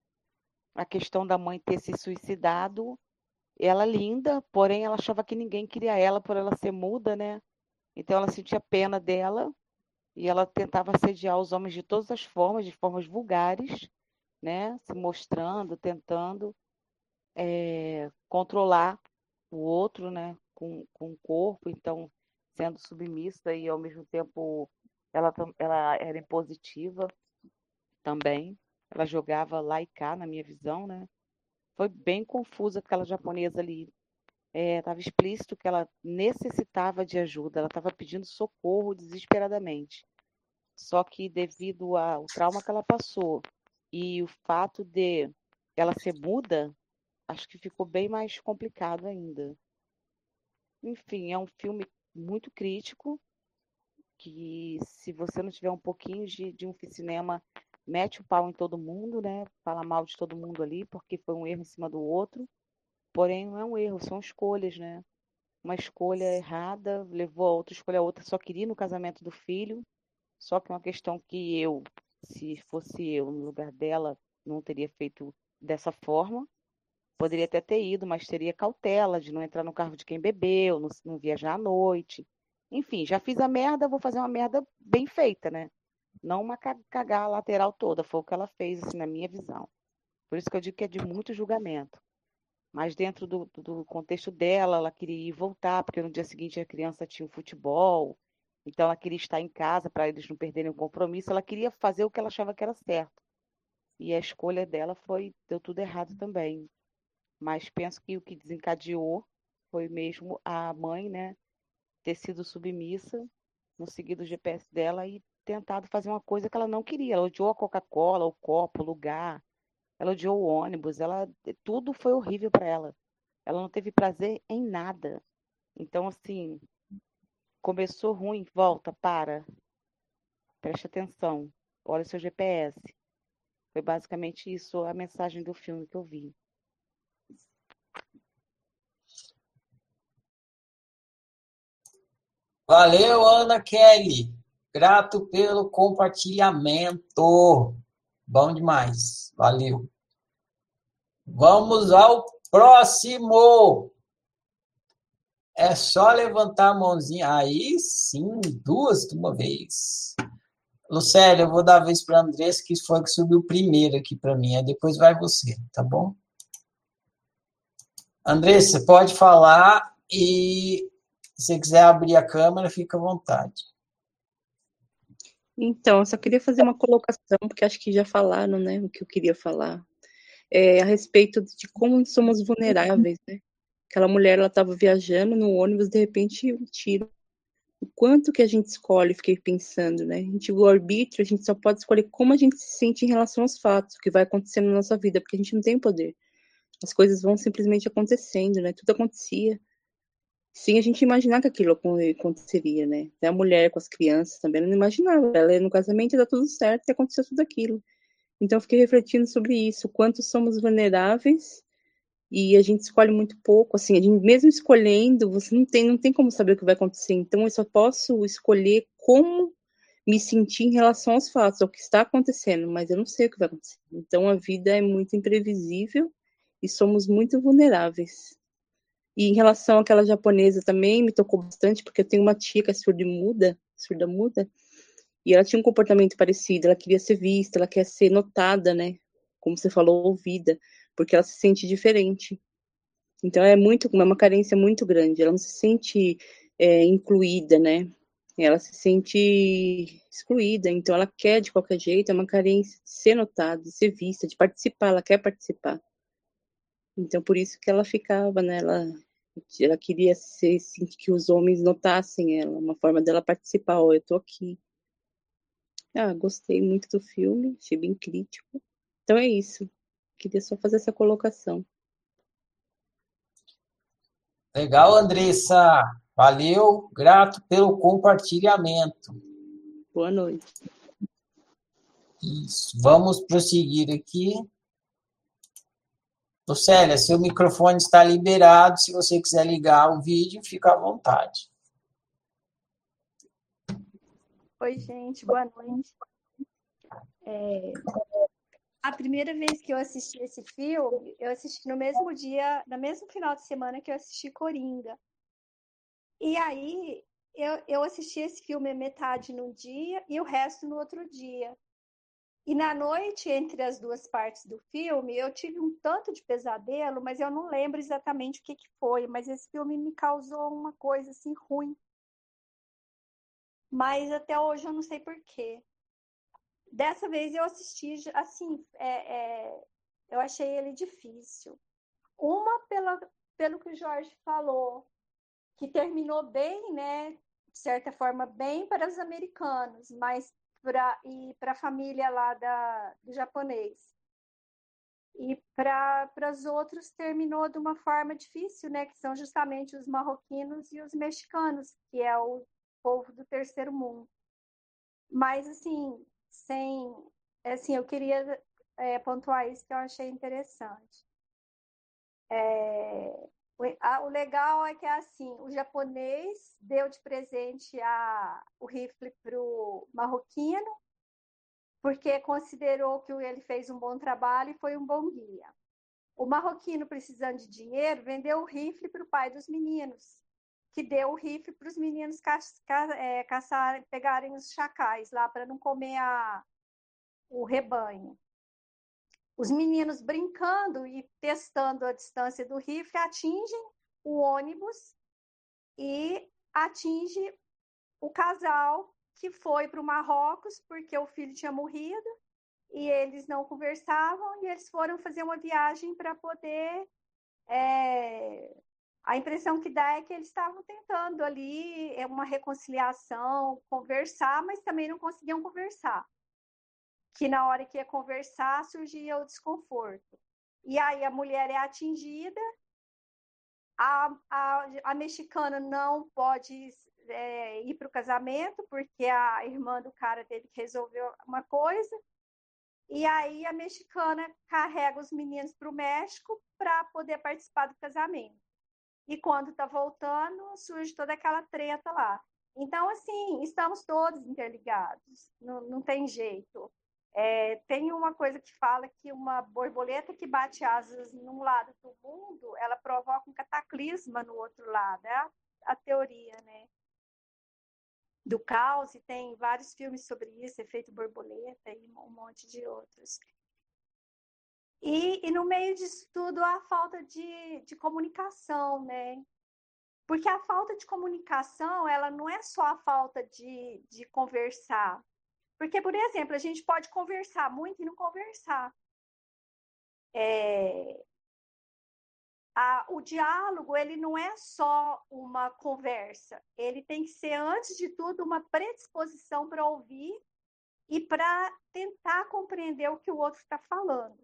a questão da mãe ter se suicidado, ela linda, porém ela achava que ninguém queria ela por ela ser muda, né? Então ela sentia pena dela e ela tentava assediar os homens de todas as formas, de formas vulgares, né? Se mostrando, tentando é, controlar o outro, né? Com, com o corpo, então sendo submissa e ao mesmo tempo ela, ela era impositiva também. Ela jogava lá e cá, na minha visão, né? Foi bem confusa aquela japonesa ali. Estava é, explícito que ela necessitava de ajuda, ela estava pedindo socorro desesperadamente. Só que devido ao trauma que ela passou e o fato de ela ser muda, acho que ficou bem mais complicado ainda. Enfim, é um filme muito crítico, que se você não tiver um pouquinho de, de um cinema, mete o pau em todo mundo, né? Fala mal de todo mundo ali, porque foi um erro em cima do outro. Porém, não é um erro, são escolhas, né? Uma escolha errada levou a outra escolha a outra, só queria no casamento do filho. Só que é uma questão que eu, se fosse eu no lugar dela, não teria feito dessa forma. Poderia até ter ido, mas teria cautela de não entrar no carro de quem bebeu, não, não viajar à noite. Enfim, já fiz a merda, vou fazer uma merda bem feita, né? Não uma cagar lateral toda. Foi o que ela fez, assim, na minha visão. Por isso que eu digo que é de muito julgamento. Mas dentro do, do contexto dela, ela queria ir voltar, porque no dia seguinte a criança tinha um futebol, então ela queria estar em casa para eles não perderem o compromisso. Ela queria fazer o que ela achava que era certo. E a escolha dela foi deu tudo errado também. Mas penso que o que desencadeou foi mesmo a mãe, né, ter sido submissa, no seguido o GPS dela e tentado fazer uma coisa que ela não queria. Ela odiou a Coca-Cola, o copo, o lugar. Ela odiou o ônibus. Ela tudo foi horrível para ela. Ela não teve prazer em nada. Então assim, começou ruim, volta, para. Preste atenção. Olha o seu GPS. Foi basicamente isso a mensagem do filme que eu vi. Valeu, Ana Kelly. Grato pelo compartilhamento. Bom demais. Valeu. Vamos ao próximo. É só levantar a mãozinha. Aí sim, duas de uma vez. Lucélia, eu vou dar a vez para a Andressa, que foi que subiu primeiro aqui para mim. Aí depois vai você, tá bom? Andressa, pode falar e se quiser abrir a câmera, fica à vontade. Então, eu só queria fazer uma colocação, porque acho que já falaram, né, o que eu queria falar, é, a respeito de como somos vulneráveis, né? Aquela mulher, ela estava viajando no ônibus, de repente, um tiro. O quanto que a gente escolhe, fiquei pensando, né? A gente, o arbítrio, a gente só pode escolher como a gente se sente em relação aos fatos, o que vai acontecendo na nossa vida, porque a gente não tem poder. As coisas vão simplesmente acontecendo, né? Tudo acontecia sem a gente imaginar que aquilo aconteceria, né? A mulher com as crianças também não imaginava. Ela no casamento ia dar tudo certo e aconteceu tudo aquilo. Então, eu fiquei refletindo sobre isso, quanto somos vulneráveis e a gente escolhe muito pouco, assim, a gente mesmo escolhendo, você não tem, não tem como saber o que vai acontecer. Então, eu só posso escolher como me sentir em relação aos fatos, ao que está acontecendo, mas eu não sei o que vai acontecer. Então, a vida é muito imprevisível e somos muito vulneráveis. E em relação àquela japonesa também, me tocou bastante, porque eu tenho uma tia que é surda muda, surda muda, e ela tinha um comportamento parecido, ela queria ser vista, ela quer ser notada, né? Como você falou, ouvida, porque ela se sente diferente. Então é muito, é uma carência muito grande, ela não se sente é, incluída, né? Ela se sente excluída, então ela quer de qualquer jeito, é uma carência de ser notada, de ser vista, de participar, ela quer participar. Então por isso que ela ficava, né? Ela ela queria ser, que os homens notassem ela, uma forma dela participar. Ó, oh, eu tô aqui. Ah, gostei muito do filme, achei bem crítico. Então é isso. Queria só fazer essa colocação. Legal, Andressa. Valeu, grato pelo compartilhamento. Boa noite. Isso. Vamos prosseguir aqui. Lucélia, seu microfone está liberado. Se você quiser ligar o vídeo, fica à vontade. Oi, gente, boa noite. É, a primeira vez que eu assisti esse filme, eu assisti no mesmo dia, no mesmo final de semana que eu assisti Coringa. E aí, eu, eu assisti esse filme metade num dia e o resto no outro dia. E na noite entre as duas partes do filme, eu tive um tanto de pesadelo, mas eu não lembro exatamente o que, que foi. Mas esse filme me causou uma coisa assim ruim. Mas até hoje eu não sei porquê. Dessa vez eu assisti, assim, é, é, eu achei ele difícil. Uma, pela, pelo que o Jorge falou, que terminou bem, né? De certa forma, bem para os americanos, mas e para a família lá da, do japonês. E para os outros terminou de uma forma difícil, né? Que são justamente os marroquinos e os mexicanos, que é o povo do terceiro mundo. Mas, assim, sem... Assim, eu queria é, pontuar isso que eu achei interessante. É, o legal é que é assim, o japonês deu de presente a, o rifle para o marroquino, porque considerou que ele fez um bom trabalho e foi um bom guia. O marroquino, precisando de dinheiro, vendeu o rifle para o pai dos meninos, que deu o rifle para os meninos ca ca é, pegarem os chacais lá para não comer a, o rebanho. Os meninos brincando e testando a distância do rifle atingem o ônibus e atinge o casal que foi para o Marrocos porque o filho tinha morrido e eles não conversavam e eles foram fazer uma viagem para poder. É... A impressão que dá é que eles estavam tentando ali é uma reconciliação, conversar, mas também não conseguiam conversar. Que na hora que ia conversar surgia o desconforto. E aí a mulher é atingida, a, a, a mexicana não pode é, ir para o casamento, porque a irmã do cara teve que resolver uma coisa. E aí a mexicana carrega os meninos para o México para poder participar do casamento. E quando está voltando, surge toda aquela treta lá. Então, assim, estamos todos interligados, não, não tem jeito. É, tem uma coisa que fala que uma borboleta que bate asas num lado do mundo, ela provoca um cataclisma no outro lado. É a, a teoria, né? do caos, e tem vários filmes sobre isso, Efeito Borboleta e um monte de outros. E, e no meio disso tudo, a falta de, de comunicação, né? Porque a falta de comunicação, ela não é só a falta de, de conversar. Porque, por exemplo, a gente pode conversar muito e não conversar. É, a, o diálogo ele não é só uma conversa, ele tem que ser, antes de tudo, uma predisposição para ouvir e para tentar compreender o que o outro está falando.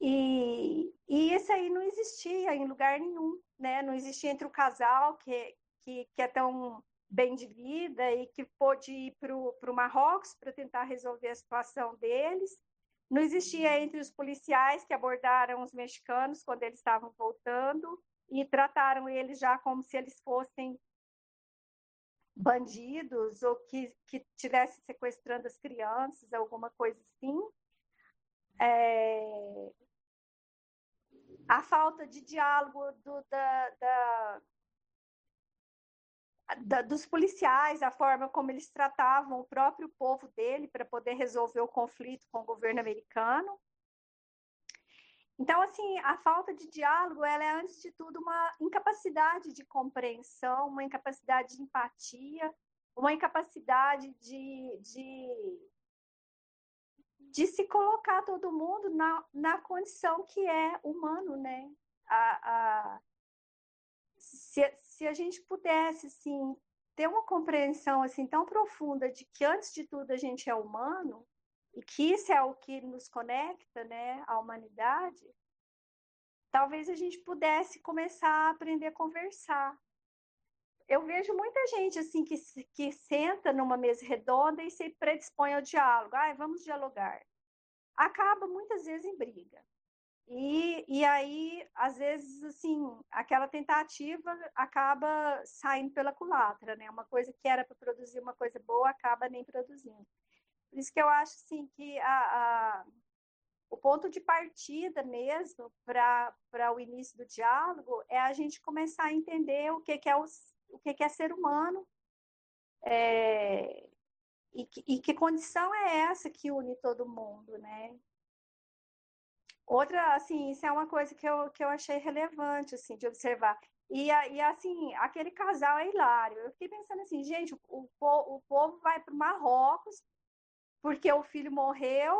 E, e isso aí não existia em lugar nenhum, né? Não existia entre o casal que, que, que é tão bem de vida e que pôde ir para o Marrocos para tentar resolver a situação deles não existia entre os policiais que abordaram os mexicanos quando eles estavam voltando e trataram eles já como se eles fossem bandidos ou que, que estivessem sequestrando as crianças, alguma coisa assim. É... A falta de diálogo do, da, da, da, dos policiais, a forma como eles tratavam o próprio povo dele para poder resolver o conflito com o governo americano. Então, assim, a falta de diálogo, ela é, antes de tudo, uma incapacidade de compreensão, uma incapacidade de empatia, uma incapacidade de, de, de se colocar todo mundo na, na condição que é humano, né? A, a, se, se a gente pudesse, assim, ter uma compreensão assim tão profunda de que antes de tudo a gente é humano e que isso é o que nos conecta, né, à humanidade, talvez a gente pudesse começar a aprender a conversar. Eu vejo muita gente assim que, que senta numa mesa redonda e se predispõe ao diálogo. Ah, vamos dialogar. Acaba muitas vezes em briga. E, e aí, às vezes, assim, aquela tentativa acaba saindo pela culatra, né? Uma coisa que era para produzir uma coisa boa acaba nem produzindo. Por isso que eu acho, assim, que a, a o ponto de partida mesmo para o início do diálogo é a gente começar a entender o que, que é o, o que, que é ser humano é, e, que, e que condição é essa que une todo mundo, né? Outra, assim, isso é uma coisa que eu, que eu achei relevante, assim, de observar. E, e assim, aquele casal é hilário. Eu fiquei pensando assim, gente, o, o, povo vai para o Marrocos porque o filho morreu.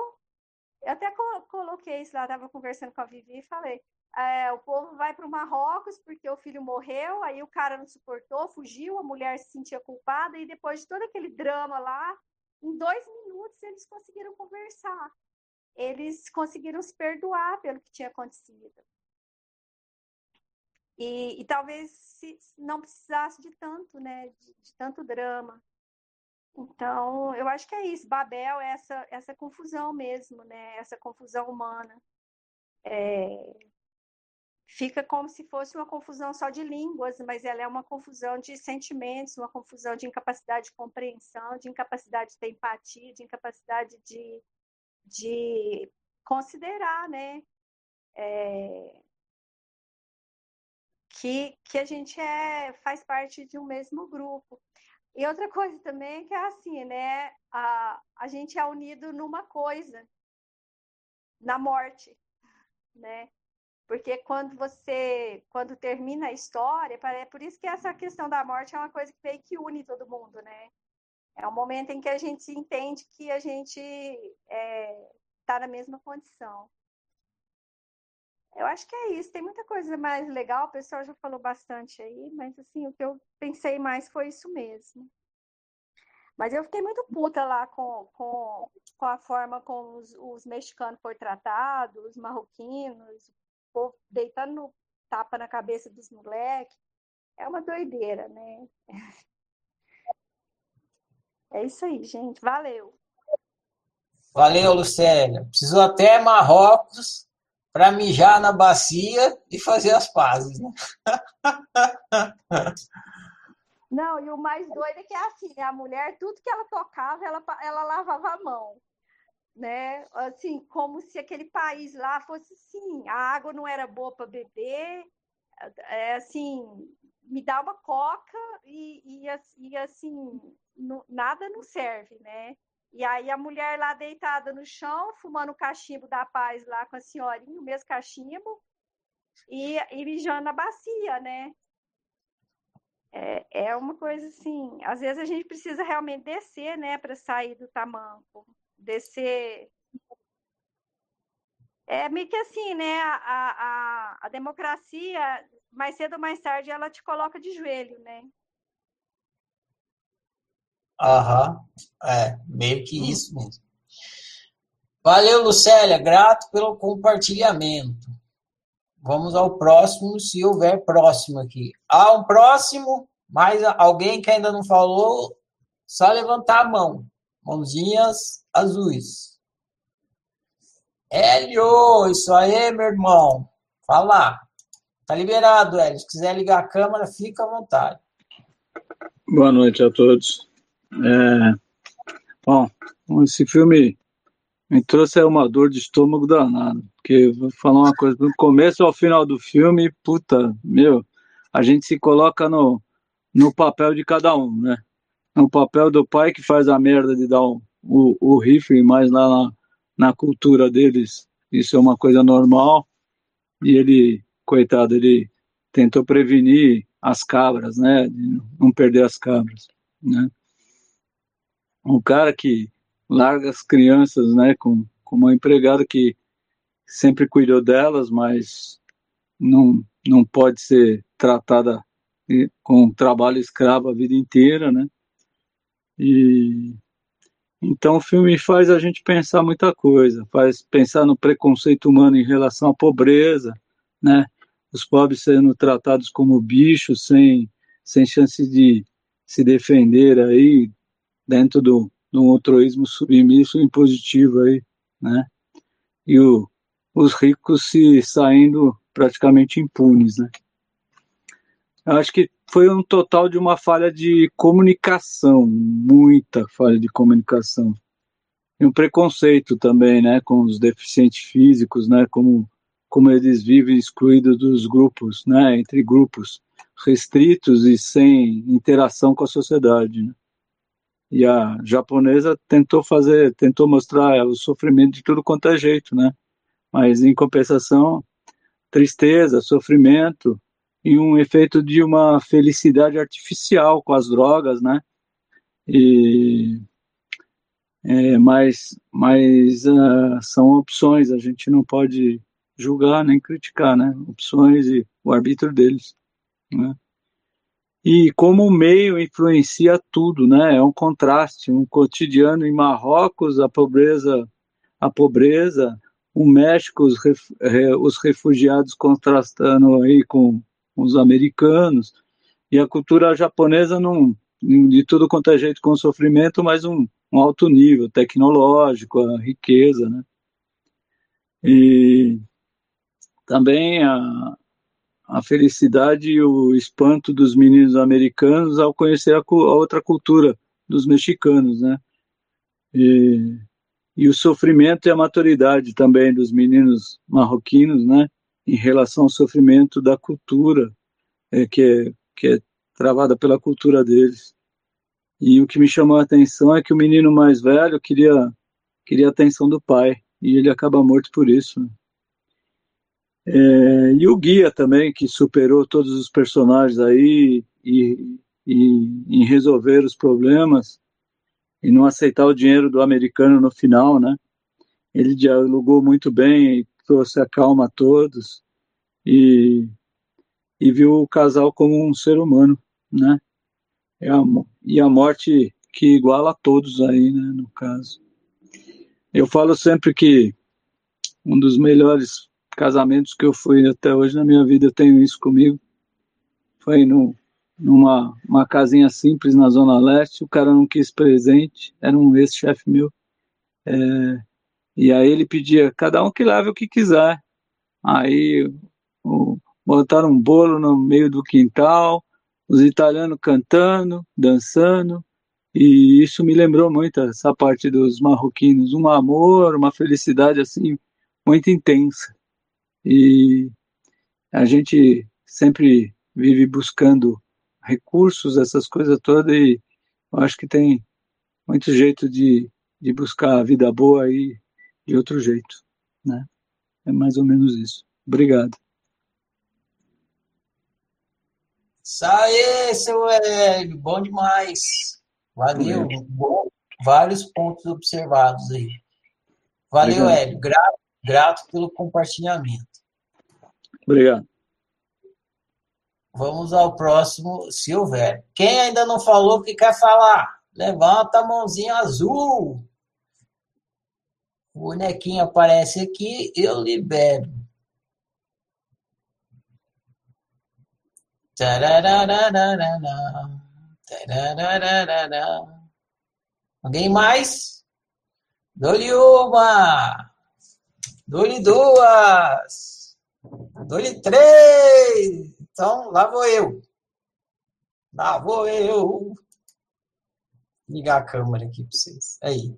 Eu até coloquei isso lá, estava conversando com a Vivi e falei, é, o povo vai para o Marrocos porque o filho morreu, aí o cara não suportou, fugiu, a mulher se sentia culpada, e depois de todo aquele drama lá, em dois minutos eles conseguiram conversar eles conseguiram se perdoar pelo que tinha acontecido. E, e talvez se, não precisasse de tanto, né, de, de, tanto drama. Então, eu acho que é isso. Babel é essa, essa confusão mesmo, né, essa confusão humana. É, fica como se fosse uma confusão só de línguas, mas ela é uma confusão de sentimentos, uma confusão de incapacidade de compreensão, de incapacidade de empatia, de incapacidade de, de considerar, né? É, que, que a gente é, faz parte de um mesmo grupo. E outra coisa também que é assim, né? A, a gente é unido numa coisa, na morte, né? Porque quando você, quando termina a história, é por isso que essa questão da morte é uma coisa que meio que une todo mundo, né? É um momento em que a gente entende que a gente está é, tá na mesma condição. Eu acho que é isso. Tem muita coisa mais legal, o pessoal já falou bastante aí, mas assim, o que eu pensei mais foi isso mesmo. Mas eu fiquei muito puta lá com, com, com a forma como os, os mexicanos foram tratados, os marroquinos, povo deitando tapa na cabeça dos moleques. É uma doideira, né? [laughs] É isso aí, gente. Valeu. Valeu, Lucélia. Precisou até Marrocos para mijar na bacia e fazer as pazes, né? [laughs] Não, e o mais doido é que é assim, a mulher, tudo que ela tocava, ela, ela lavava a mão né? Assim, como se aquele país lá fosse assim, a água não era boa para beber, é assim, me dá uma coca e, e, e assim, nada não serve, né? E aí a mulher lá deitada no chão, fumando o cachimbo da paz lá com a senhorinha, o mesmo cachimbo, e, e mijando na bacia, né? É, é uma coisa assim, às vezes a gente precisa realmente descer, né, para sair do tamanco descer. É meio que assim, né? A, a, a democracia, mais cedo ou mais tarde, ela te coloca de joelho, né? Aham, é, meio que isso mesmo. Valeu, Lucélia, grato pelo compartilhamento. Vamos ao próximo, se houver próximo aqui. Há um próximo, mais alguém que ainda não falou, só levantar a mão. Mãozinhas azuis. Hélio, isso aí, meu irmão. Fala. Tá liberado, Hélio. Se quiser ligar a câmera, fica à vontade. Boa noite a todos. É... Bom, esse filme me trouxe uma dor de estômago danada. Porque vou falar uma coisa, do começo ao final do filme, puta, meu, a gente se coloca no, no papel de cada um, né? No papel do pai que faz a merda de dar um, o, o rifle, mas lá na, na cultura deles isso é uma coisa normal. E ele, coitado, ele tentou prevenir as cabras, né? De não perder as cabras, né? Um cara que larga as crianças, né? Com, com uma empregada que sempre cuidou delas, mas não, não pode ser tratada com trabalho escravo a vida inteira, né? E então o filme faz a gente pensar muita coisa, faz pensar no preconceito humano em relação à pobreza, né? Os pobres sendo tratados como bichos sem sem chance de se defender aí dentro do, do altruísmo submisso e impositivo aí, né? E o, os ricos se saindo praticamente impunes, né? Eu acho que foi um total de uma falha de comunicação, muita falha de comunicação. E um preconceito também, né, com os deficientes físicos, né, como, como eles vivem excluídos dos grupos, né, entre grupos restritos e sem interação com a sociedade. Né. E a japonesa tentou fazer, tentou mostrar o sofrimento de tudo quanto é jeito, né, mas em compensação, tristeza, sofrimento, e um efeito de uma felicidade artificial com as drogas, né? E, é, mas mas uh, são opções, a gente não pode julgar nem criticar, né? Opções e o arbítrio deles, né? E como o meio influencia tudo, né? É um contraste, um cotidiano em Marrocos, a pobreza, a pobreza, o México, os, ref, os refugiados contrastando aí com os americanos, e a cultura japonesa não, de tudo quanto é jeito com sofrimento, mas um, um alto nível tecnológico, a riqueza, né? E também a, a felicidade e o espanto dos meninos americanos ao conhecer a, a outra cultura dos mexicanos, né? E, e o sofrimento e a maturidade também dos meninos marroquinos, né? Em relação ao sofrimento da cultura, é, que, é, que é travada pela cultura deles. E o que me chamou a atenção é que o menino mais velho queria, queria a atenção do pai, e ele acaba morto por isso. É, e o guia também, que superou todos os personagens aí e, e em resolver os problemas e não aceitar o dinheiro do americano no final, né? Ele dialogou muito bem trouxe a calma a todos e, e viu o casal como um ser humano, né? E a, e a morte que iguala a todos aí, né, no caso. Eu falo sempre que um dos melhores casamentos que eu fui até hoje na minha vida, eu tenho isso comigo. Foi numa uma casinha simples na Zona Leste, o cara não quis presente, era um ex-chefe meu. É, e aí ele pedia, cada um que leve o que quiser. Aí o, botaram um bolo no meio do quintal, os italianos cantando, dançando, e isso me lembrou muito essa parte dos marroquinos, um amor, uma felicidade assim muito intensa. E a gente sempre vive buscando recursos, essas coisas todas, e eu acho que tem muito jeito de, de buscar a vida boa aí de outro jeito, né? É mais ou menos isso. Obrigado. Isso aí, seu Hélio, bom demais. Valeu, bom, vários pontos observados aí. Valeu, Obrigado. Hélio. Grato, grato pelo compartilhamento. Obrigado. Vamos ao próximo, se houver. Quem ainda não falou que quer falar? Levanta a mãozinha azul. O bonequinho aparece aqui, eu libero. Alguém mais? Dou-lhe uma. Dou-lhe duas. Dou-lhe três. Então, lá vou eu. Lá vou eu. Ligar a câmera aqui para vocês. Aí.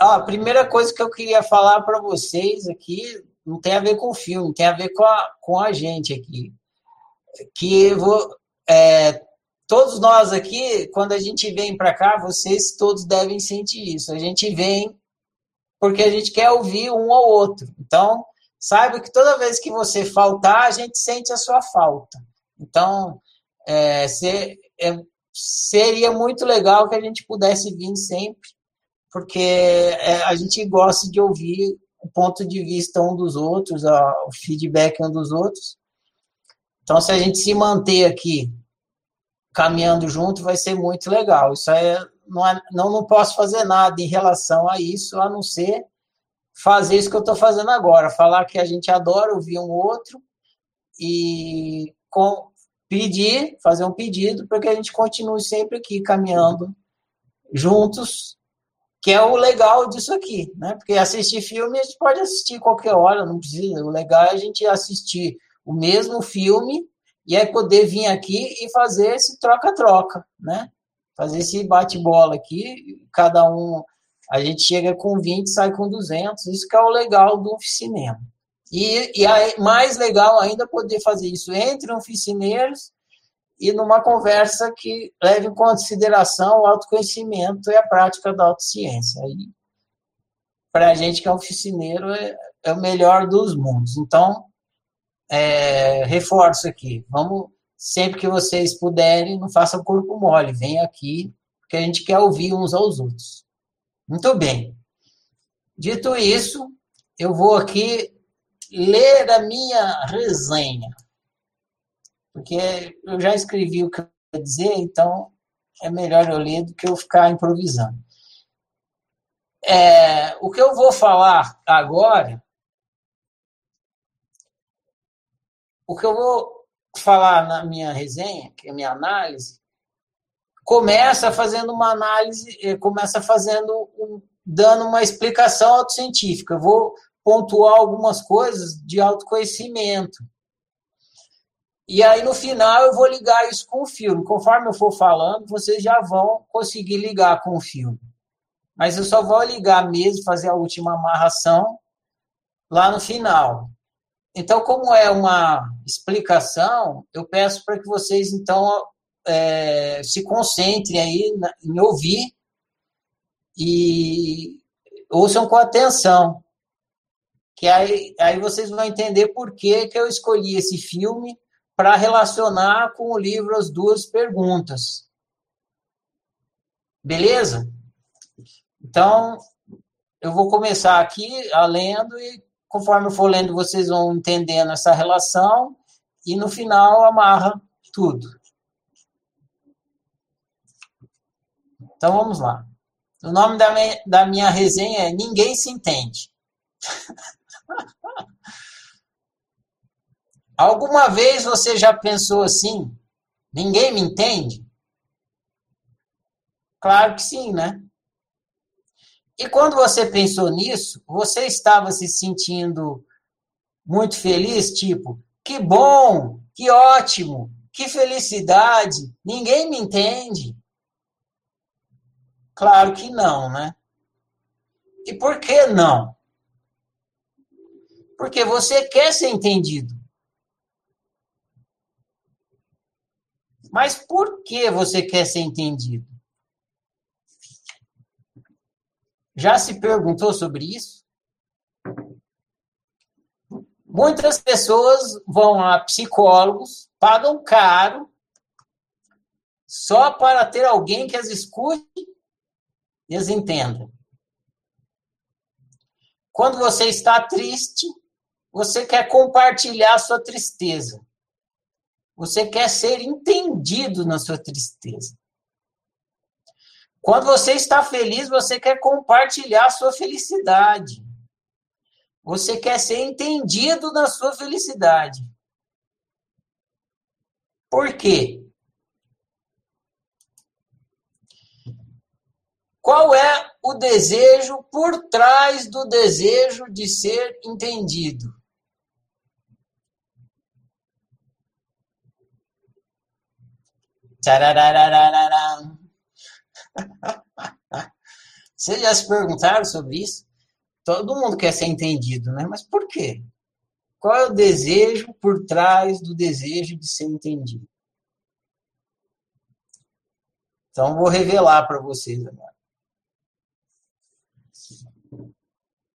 A primeira coisa que eu queria falar para vocês aqui não tem a ver com o filme, tem a ver com a, com a gente aqui. Que vou, é, todos nós aqui, quando a gente vem para cá, vocês todos devem sentir isso. A gente vem porque a gente quer ouvir um ou outro. Então, saiba que toda vez que você faltar, a gente sente a sua falta. Então, é, ser, é, seria muito legal que a gente pudesse vir sempre, porque é, a gente gosta de ouvir o ponto de vista um dos outros, o feedback um dos outros. Então, se a gente se manter aqui caminhando junto, vai ser muito legal. Isso é, não, é, não, não posso fazer nada em relação a isso, a não ser fazer isso que eu estou fazendo agora, falar que a gente adora ouvir um outro e com, pedir, fazer um pedido para que a gente continue sempre aqui caminhando juntos, que é o legal disso aqui, né? Porque assistir filme a gente pode assistir qualquer hora, não precisa. O legal é a gente assistir o mesmo filme e aí poder vir aqui e fazer esse troca-troca, né? Fazer esse bate-bola aqui, cada um a gente chega com 20 sai com 200. Isso que é o legal do oficinema. E, e é mais legal ainda poder fazer isso entre oficineiros e numa conversa que leve em consideração o autoconhecimento e a prática da autociência. Para a gente que é oficineiro, é, é, o melhor dos mundos. Então, é, reforço aqui, vamos, sempre que vocês puderem, não façam corpo mole, vem aqui, porque a gente quer ouvir uns aos outros. Muito bem. Dito isso, eu vou aqui ler a minha resenha. Porque eu já escrevi o que eu ia dizer, então é melhor eu ler do que eu ficar improvisando. É, o que eu vou falar agora, o que eu vou falar na minha resenha, que é a minha análise, começa fazendo uma análise, eh, começa fazendo, dando uma explicação autocientífica. Vou pontuar algumas coisas de autoconhecimento. E aí, no final, eu vou ligar isso com o filme. Conforme eu for falando, vocês já vão conseguir ligar com o filme. Mas eu só vou ligar mesmo, fazer a última amarração lá no final. Então, como é uma explicação, eu peço para que vocês, então, é, se concentrem aí em ouvir e ouçam com atenção. Que aí, aí vocês vão entender por que, que eu escolhi esse filme para relacionar com o livro As Duas Perguntas. Beleza? Então, eu vou começar aqui a lendo e conforme eu for lendo, vocês vão entendendo essa relação e no final amarra tudo. Então vamos lá. O nome da minha, da minha resenha é Ninguém se entende. [laughs] Alguma vez você já pensou assim? Ninguém me entende? Claro que sim, né? E quando você pensou nisso, você estava se sentindo muito feliz, tipo, que bom, que ótimo, que felicidade, ninguém me entende. Claro que não, né? E por que não? Porque você quer ser entendido. Mas por que você quer ser entendido? Já se perguntou sobre isso? Muitas pessoas vão a psicólogos, pagam caro, só para ter alguém que as escute e as entenda. Quando você está triste, você quer compartilhar sua tristeza. Você quer ser entendido na sua tristeza. Quando você está feliz, você quer compartilhar a sua felicidade. Você quer ser entendido na sua felicidade. Por quê? Qual é o desejo por trás do desejo de ser entendido? Tcharararararam. [laughs] Vocês já se perguntaram sobre isso? Todo mundo quer ser entendido, né? Mas por quê? Qual é o desejo por trás do desejo de ser entendido? Então, vou revelar para vocês agora.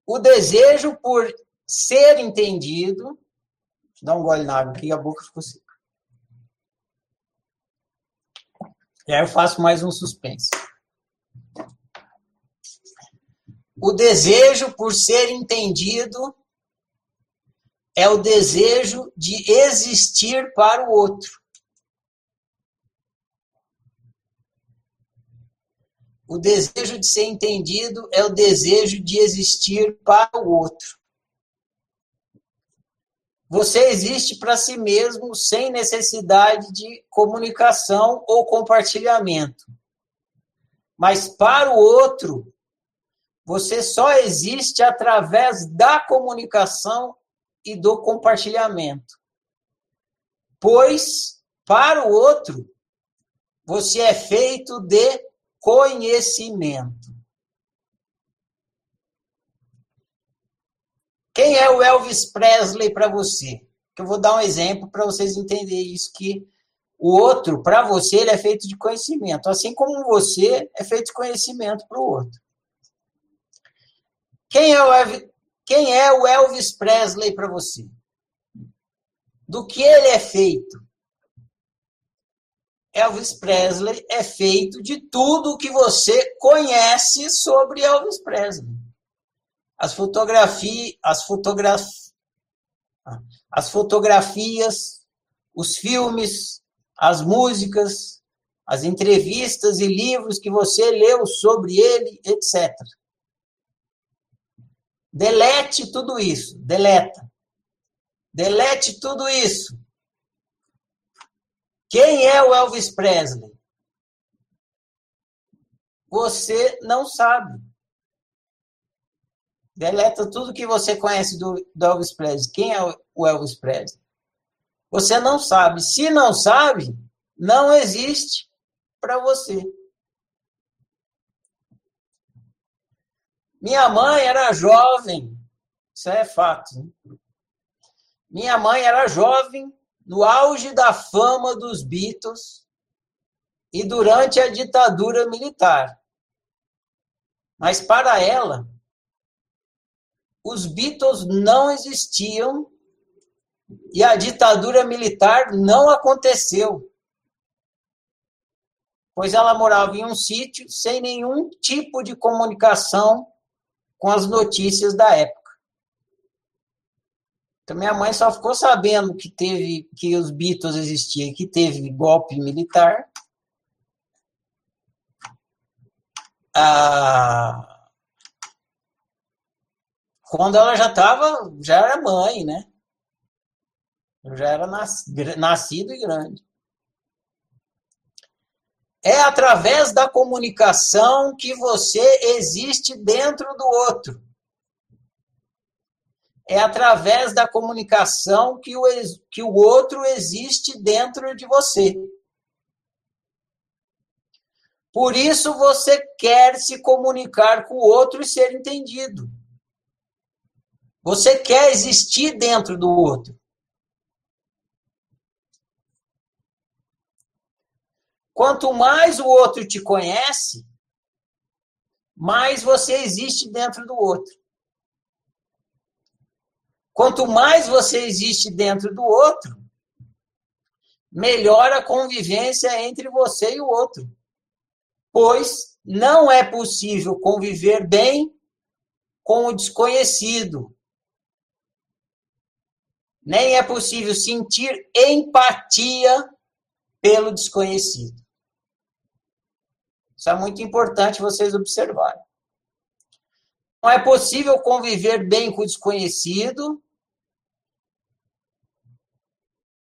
O desejo por ser entendido. Deixa eu dar um gole na água aqui, a boca ficou seca. E aí eu faço mais um suspense. O desejo por ser entendido é o desejo de existir para o outro. O desejo de ser entendido é o desejo de existir para o outro. Você existe para si mesmo sem necessidade de comunicação ou compartilhamento. Mas para o outro, você só existe através da comunicação e do compartilhamento. Pois, para o outro, você é feito de conhecimento. Quem é o Elvis Presley para você? Eu vou dar um exemplo para vocês entenderem isso que o outro, para você, ele é feito de conhecimento, assim como você é feito de conhecimento para o outro. Quem é o Elvis, quem é o Elvis Presley para você? Do que ele é feito? Elvis Presley é feito de tudo que você conhece sobre Elvis Presley. As fotografias, as as fotografias, os filmes, as músicas, as entrevistas e livros que você leu sobre ele, etc. Delete tudo isso, deleta. Delete tudo isso. Quem é o Elvis Presley? Você não sabe. Deleta tudo que você conhece do, do Elvis Presley. Quem é o Elvis Presley? Você não sabe. Se não sabe, não existe para você. Minha mãe era jovem, isso é fato. Né? Minha mãe era jovem, no auge da fama dos Beatles e durante a ditadura militar. Mas para ela, os Beatles não existiam e a ditadura militar não aconteceu. Pois ela morava em um sítio sem nenhum tipo de comunicação com as notícias da época. Então minha mãe só ficou sabendo que teve que os Beatles existiam, que teve golpe militar. Ah, quando ela já estava, já era mãe, né? Eu já era nascido e grande. É através da comunicação que você existe dentro do outro. É através da comunicação que o, que o outro existe dentro de você. Por isso você quer se comunicar com o outro e ser entendido. Você quer existir dentro do outro. Quanto mais o outro te conhece, mais você existe dentro do outro. Quanto mais você existe dentro do outro, melhor a convivência entre você e o outro. Pois não é possível conviver bem com o desconhecido. Nem é possível sentir empatia pelo desconhecido. Isso é muito importante vocês observarem. Não é possível conviver bem com o desconhecido.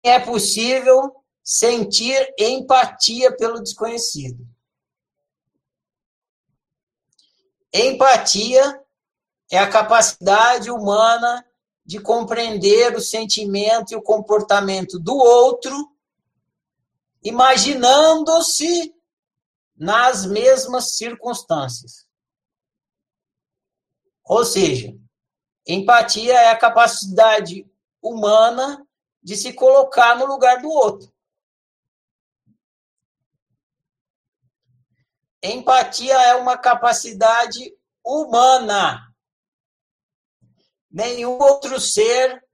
É possível sentir empatia pelo desconhecido. Empatia é a capacidade humana de compreender o sentimento e o comportamento do outro, imaginando-se nas mesmas circunstâncias. Ou seja, empatia é a capacidade humana de se colocar no lugar do outro. Empatia é uma capacidade humana. Nenhum outro ser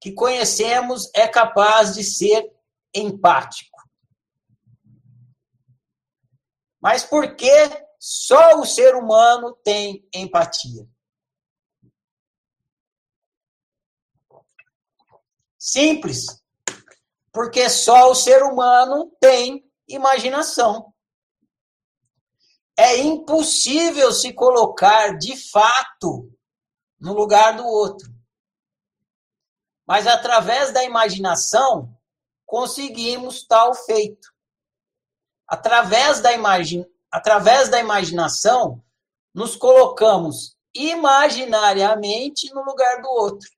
que conhecemos é capaz de ser empático. Mas por que só o ser humano tem empatia? Simples. Porque só o ser humano tem imaginação. É impossível se colocar de fato no lugar do outro. Mas através da imaginação conseguimos tal feito através da, imagem, através da imaginação, nos colocamos imaginariamente no lugar do outro.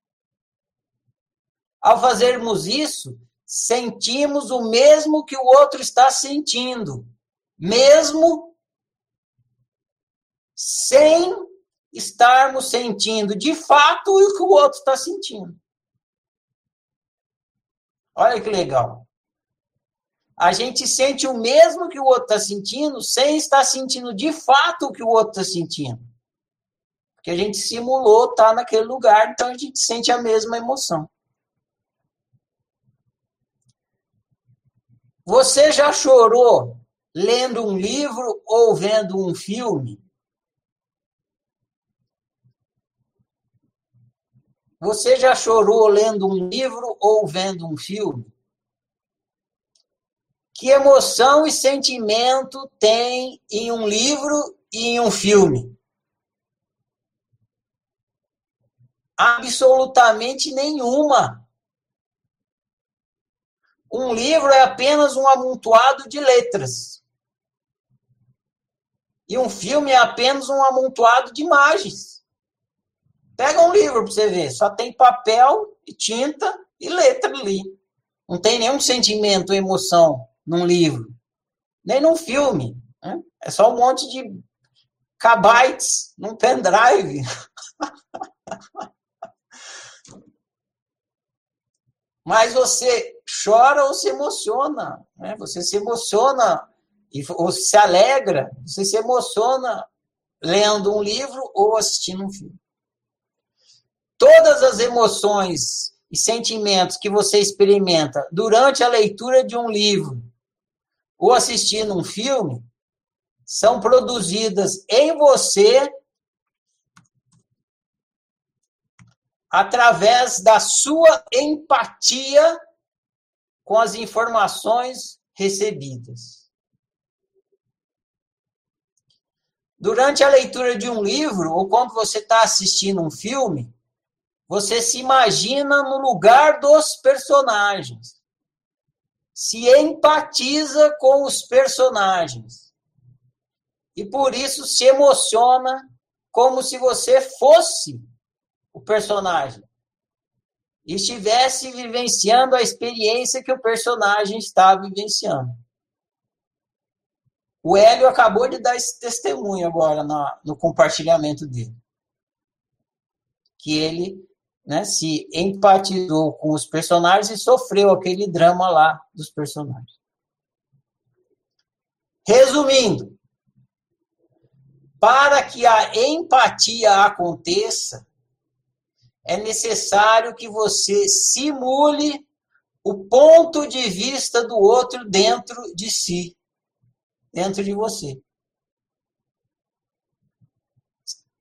Ao fazermos isso, sentimos o mesmo que o outro está sentindo, mesmo sem estarmos sentindo de fato o que o outro está sentindo. Olha que legal a gente sente o mesmo que o outro está sentindo, sem estar sentindo de fato o que o outro está sentindo. Porque a gente simulou estar tá naquele lugar, então a gente sente a mesma emoção. Você já chorou lendo um livro ou vendo um filme? Você já chorou lendo um livro ou vendo um filme? Que emoção e sentimento tem em um livro e em um filme? Absolutamente nenhuma. Um livro é apenas um amontoado de letras. E um filme é apenas um amontoado de imagens. Pega um livro para você ver, só tem papel e tinta e letra ali. Não tem nenhum sentimento, emoção num livro, nem num filme. Né? É só um monte de kbytes num pendrive. [laughs] Mas você chora ou se emociona, né? Você se emociona ou se alegra, você se emociona lendo um livro ou assistindo um filme. Todas as emoções e sentimentos que você experimenta durante a leitura de um livro ou assistindo um filme são produzidas em você através da sua empatia com as informações recebidas. Durante a leitura de um livro, ou quando você está assistindo um filme, você se imagina no lugar dos personagens. Se empatiza com os personagens. E por isso se emociona como se você fosse o personagem e estivesse vivenciando a experiência que o personagem está vivenciando. O Hélio acabou de dar esse testemunho agora no, compartilhamento dele. Que ele né, se empatizou com os personagens e sofreu aquele drama lá dos personagens. Resumindo, para que a empatia aconteça, é necessário que você simule o ponto de vista do outro dentro de si, dentro de você.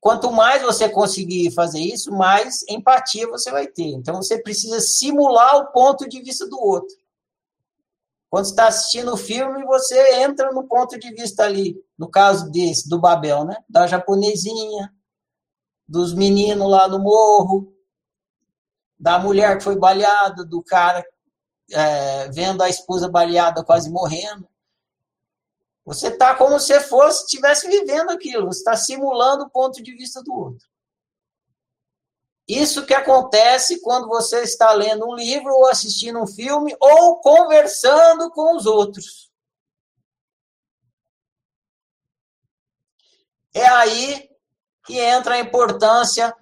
Quanto mais você conseguir fazer isso, mais empatia você vai ter. Então você precisa simular o ponto de vista do outro. Quando está assistindo o filme, você entra no ponto de vista ali, no caso desse, do Babel, né? Da japonesinha, dos meninos lá no morro, da mulher que foi baleada, do cara é, vendo a esposa baleada quase morrendo. Você está como se fosse estivesse vivendo aquilo, você está simulando o ponto de vista do outro. Isso que acontece quando você está lendo um livro ou assistindo um filme ou conversando com os outros. É aí que entra a importância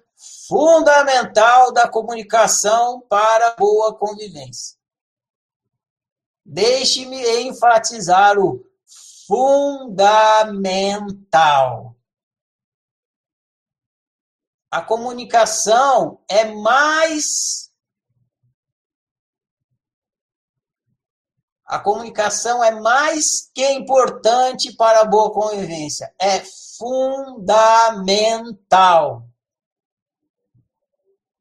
fundamental da comunicação para boa convivência. Deixe-me enfatizar o fundamental. A comunicação é mais A comunicação é mais que importante para a boa convivência, é fundamental.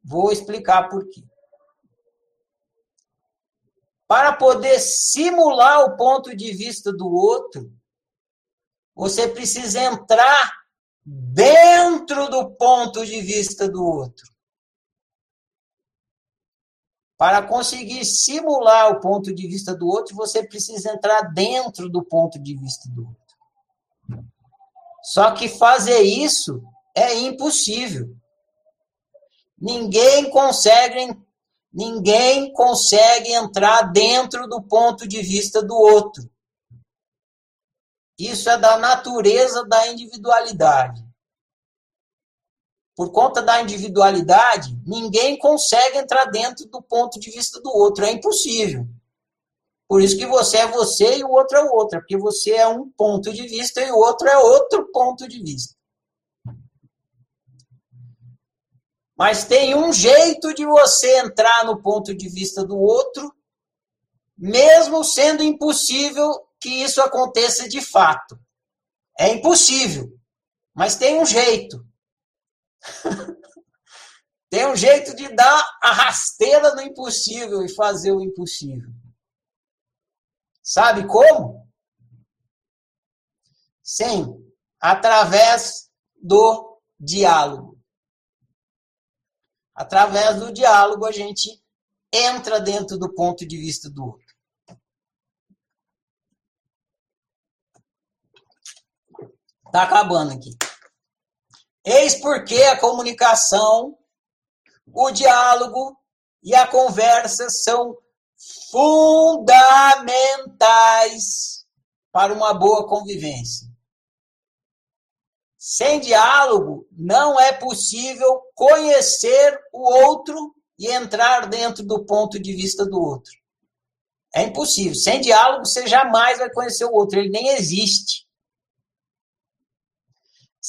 Vou explicar por quê. Para poder simular o ponto de vista do outro, você precisa entrar dentro do ponto de vista do outro. Para conseguir simular o ponto de vista do outro, você precisa entrar dentro do ponto de vista do outro. Só que fazer isso é impossível. Ninguém consegue, ninguém consegue entrar dentro do ponto de vista do outro. Isso é da natureza da individualidade. Por conta da individualidade, ninguém consegue entrar dentro do ponto de vista do outro. É impossível. Por isso que você é você e o outro é o outro. Porque você é um ponto de vista e o outro é outro ponto de vista. Mas tem um jeito de você entrar no ponto de vista do outro, mesmo sendo impossível que isso aconteça de fato. É impossível, mas tem um jeito. [laughs] tem um jeito de dar a rasteira no impossível e fazer o impossível. Sabe como? Sim, através do diálogo. Através do diálogo, a gente entra dentro do ponto de vista do outro. Está acabando aqui. Eis porque a comunicação, o diálogo e a conversa são fundamentais para uma boa convivência. Sem diálogo, não é possível conhecer o outro e entrar dentro do ponto de vista do outro. É impossível. Sem diálogo, você jamais vai conhecer o outro, ele nem existe.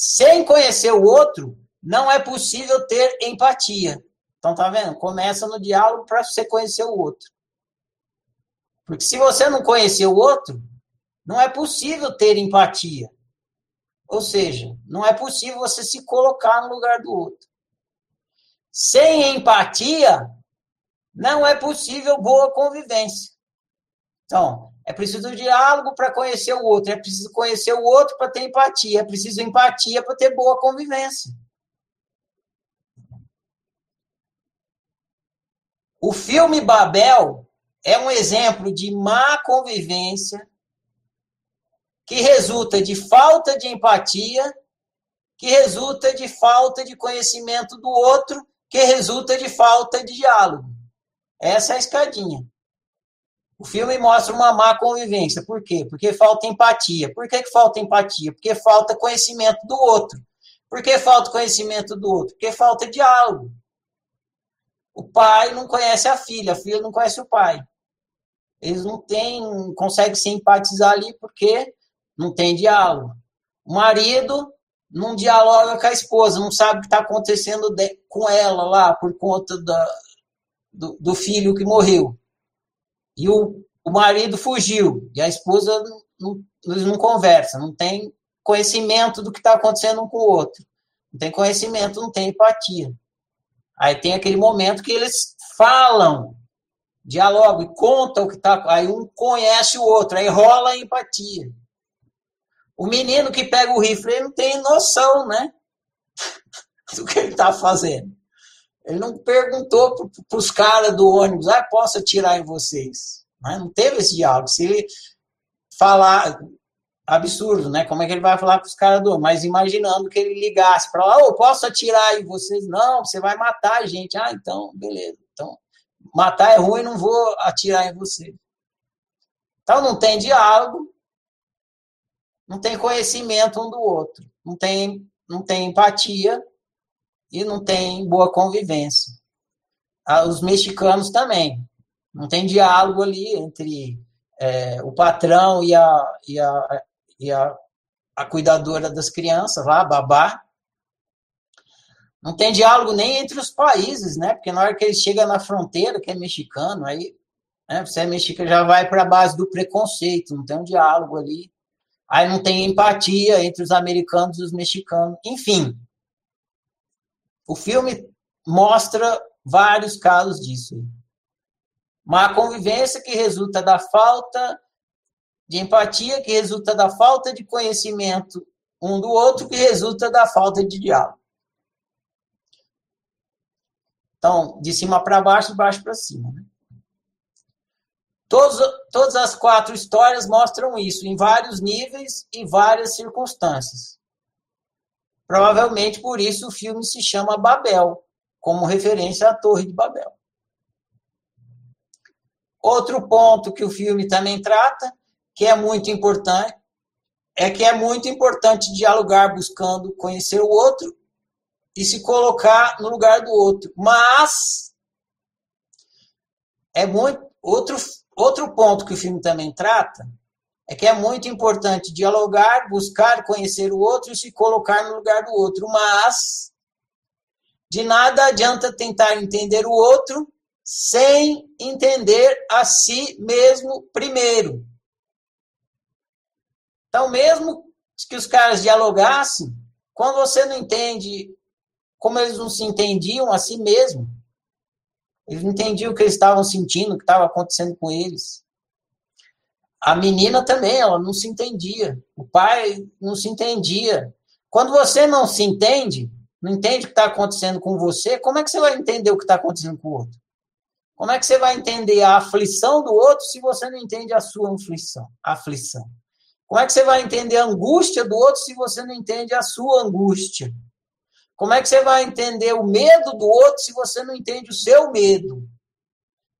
Sem conhecer o outro, não é possível ter empatia. Então, tá vendo? Começa no diálogo para você conhecer o outro. Porque se você não conhecer o outro, não é possível ter empatia. Ou seja, não é possível você se colocar no lugar do outro. Sem empatia, não é possível boa convivência. Então, é preciso diálogo para conhecer o outro, é preciso conhecer o outro para ter empatia, é preciso empatia para ter boa convivência. O filme Babel é um exemplo de má convivência que resulta de falta de empatia, que resulta de falta de conhecimento do outro, que resulta de falta de diálogo. Essa é a escadinha. O filme mostra uma má convivência. Por quê? Porque falta empatia. Por que, que falta empatia? Porque falta conhecimento do outro. Por que falta conhecimento do outro? Porque falta diálogo. O pai não conhece a filha, a filha não conhece o pai. Eles não têm, conseguem se empatizar ali porque não tem diálogo. O marido não dialoga com a esposa, não sabe o que está acontecendo com ela lá por conta da, do, do filho que morreu. E o, o marido fugiu, e a esposa não, eles não conversam, não tem conhecimento do que está acontecendo um com o outro. Não tem conhecimento, não tem empatia. Aí tem aquele momento que eles falam, dialogam e contam o que está. Aí um conhece o outro, aí rola a empatia. O menino que pega o rifle, ele não tem noção, né? [laughs] do que ele está fazendo. Ele não perguntou para os caras do ônibus, ah, posso atirar em vocês? Mas não teve esse diálogo. Se ele falar, absurdo, né? Como é que ele vai falar com os caras do. Mas imaginando que ele ligasse para lá, oh, posso atirar em vocês? Não, você vai matar a gente. Ah, então, beleza. Então, matar é ruim, não vou atirar em você. Então, não tem diálogo, não tem conhecimento um do outro, não tem, não tem empatia e não tem boa convivência. Ah, os mexicanos também. Não tem diálogo ali entre é, o patrão e a, e a, e a, a cuidadora das crianças lá, a babá. Não tem diálogo nem entre os países, né? Porque na hora que ele chega na fronteira, que é mexicano, aí né, você é mexicano, já vai para a base do preconceito, não tem um diálogo ali. Aí não tem empatia entre os americanos e os mexicanos. Enfim, o filme mostra vários casos disso. Uma convivência que resulta da falta de empatia que resulta da falta de conhecimento um do outro, que resulta da falta de diálogo. Então, de cima para baixo, de baixo para cima. Né? Todos, todas as quatro histórias mostram isso, em vários níveis e várias circunstâncias. Provavelmente por isso o filme se chama Babel, como referência à Torre de Babel. Outro ponto que o filme também trata que é muito importante, é que é muito importante dialogar buscando conhecer o outro e se colocar no lugar do outro. Mas é muito outro outro ponto que o filme também trata é que é muito importante dialogar, buscar conhecer o outro e se colocar no lugar do outro, mas de nada adianta tentar entender o outro sem entender a si mesmo primeiro. Então, mesmo que os caras dialogassem, quando você não entende como eles não se entendiam a si mesmo, eles não entendiam o que eles estavam sentindo, o que estava acontecendo com eles. A menina também, ela não se entendia. O pai não se entendia. Quando você não se entende, não entende o que está acontecendo com você, como é que você vai entender o que está acontecendo com o outro? Como é que você vai entender a aflição do outro se você não entende a sua aflição? aflição? Como é que você vai entender a angústia do outro se você não entende a sua angústia? Como é que você vai entender o medo do outro se você não entende o seu medo?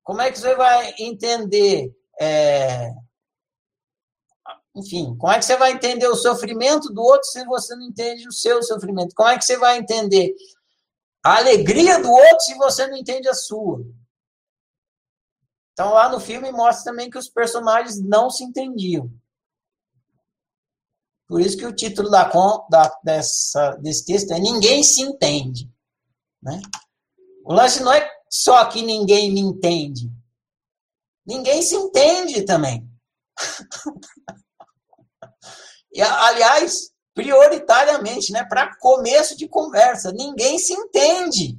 Como é que você vai entender, é... enfim, como é que você vai entender o sofrimento do outro se você não entende o seu sofrimento? Como é que você vai entender a alegria do outro se você não entende a sua? Então, lá no filme mostra também que os personagens não se entendiam. Por isso que o título da, da, dessa, desse texto é Ninguém se entende. Né? O lance não é só que ninguém me entende. Ninguém se entende também. [laughs] e, aliás, prioritariamente, né, para começo de conversa, ninguém se entende.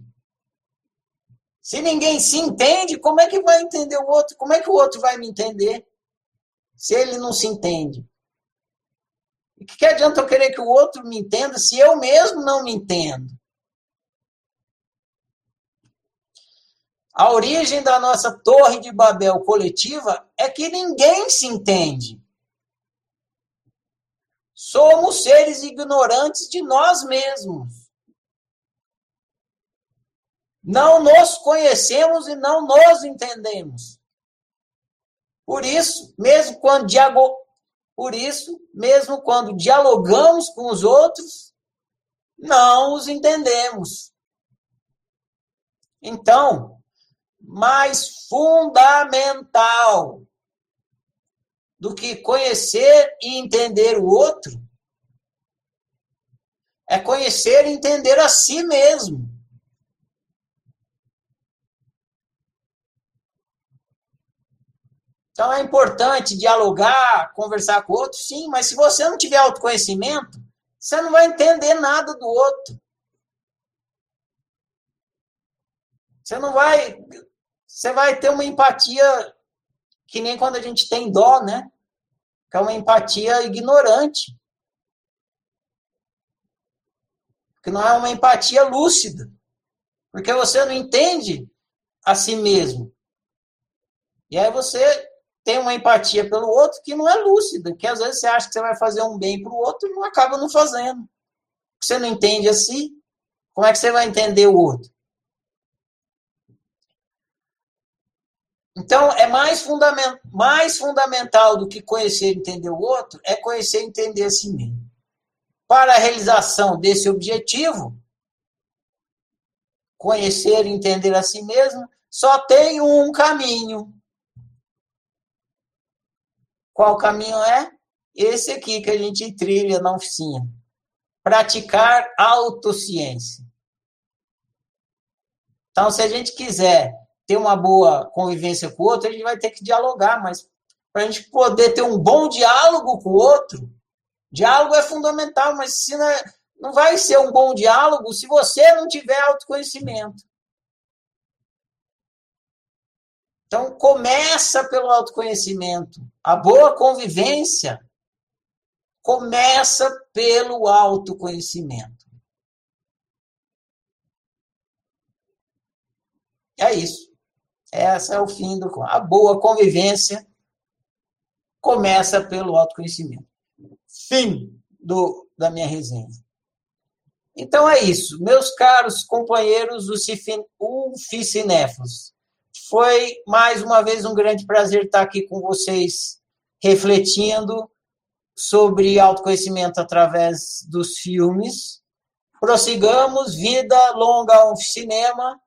Se ninguém se entende, como é que vai entender o outro? Como é que o outro vai me entender? Se ele não se entende. E que, que adianta eu querer que o outro me entenda se eu mesmo não me entendo? A origem da nossa Torre de Babel coletiva é que ninguém se entende. Somos seres ignorantes de nós mesmos. Não nos conhecemos e não nos entendemos. Por isso, mesmo quando diago... por isso, mesmo quando dialogamos com os outros, não os entendemos. Então, mais fundamental do que conhecer e entender o outro é conhecer e entender a si mesmo. Então é importante dialogar, conversar com o outro, sim, mas se você não tiver autoconhecimento, você não vai entender nada do outro. Você não vai você vai ter uma empatia que nem quando a gente tem dó, né? Que é uma empatia ignorante. Que não é uma empatia lúcida. Porque você não entende a si mesmo. E aí você tem uma empatia pelo outro que não é lúcida, que às vezes você acha que você vai fazer um bem para o outro e não acaba não fazendo. Você não entende a si, como é que você vai entender o outro? Então, é mais, fundament, mais fundamental do que conhecer e entender o outro, é conhecer e entender a si mesmo. Para a realização desse objetivo, conhecer e entender a si mesmo, só tem um caminho. Qual caminho é? Esse aqui que a gente trilha na oficina. Praticar autociência. Então, se a gente quiser ter uma boa convivência com o outro, a gente vai ter que dialogar, mas para a gente poder ter um bom diálogo com o outro, diálogo é fundamental, mas se não, é, não vai ser um bom diálogo se você não tiver autoconhecimento. Então, começa pelo autoconhecimento. A boa convivência começa pelo autoconhecimento. É isso. Essa é o fim do. A boa convivência começa pelo autoconhecimento. Fim do, da minha resenha. Então é isso. Meus caros companheiros UFICinéfilos, foi mais uma vez um grande prazer estar aqui com vocês, refletindo sobre autoconhecimento através dos filmes. Prossigamos, vida longa ao cinema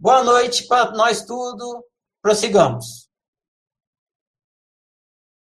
Boa noite para nós tudo. Prossigamos.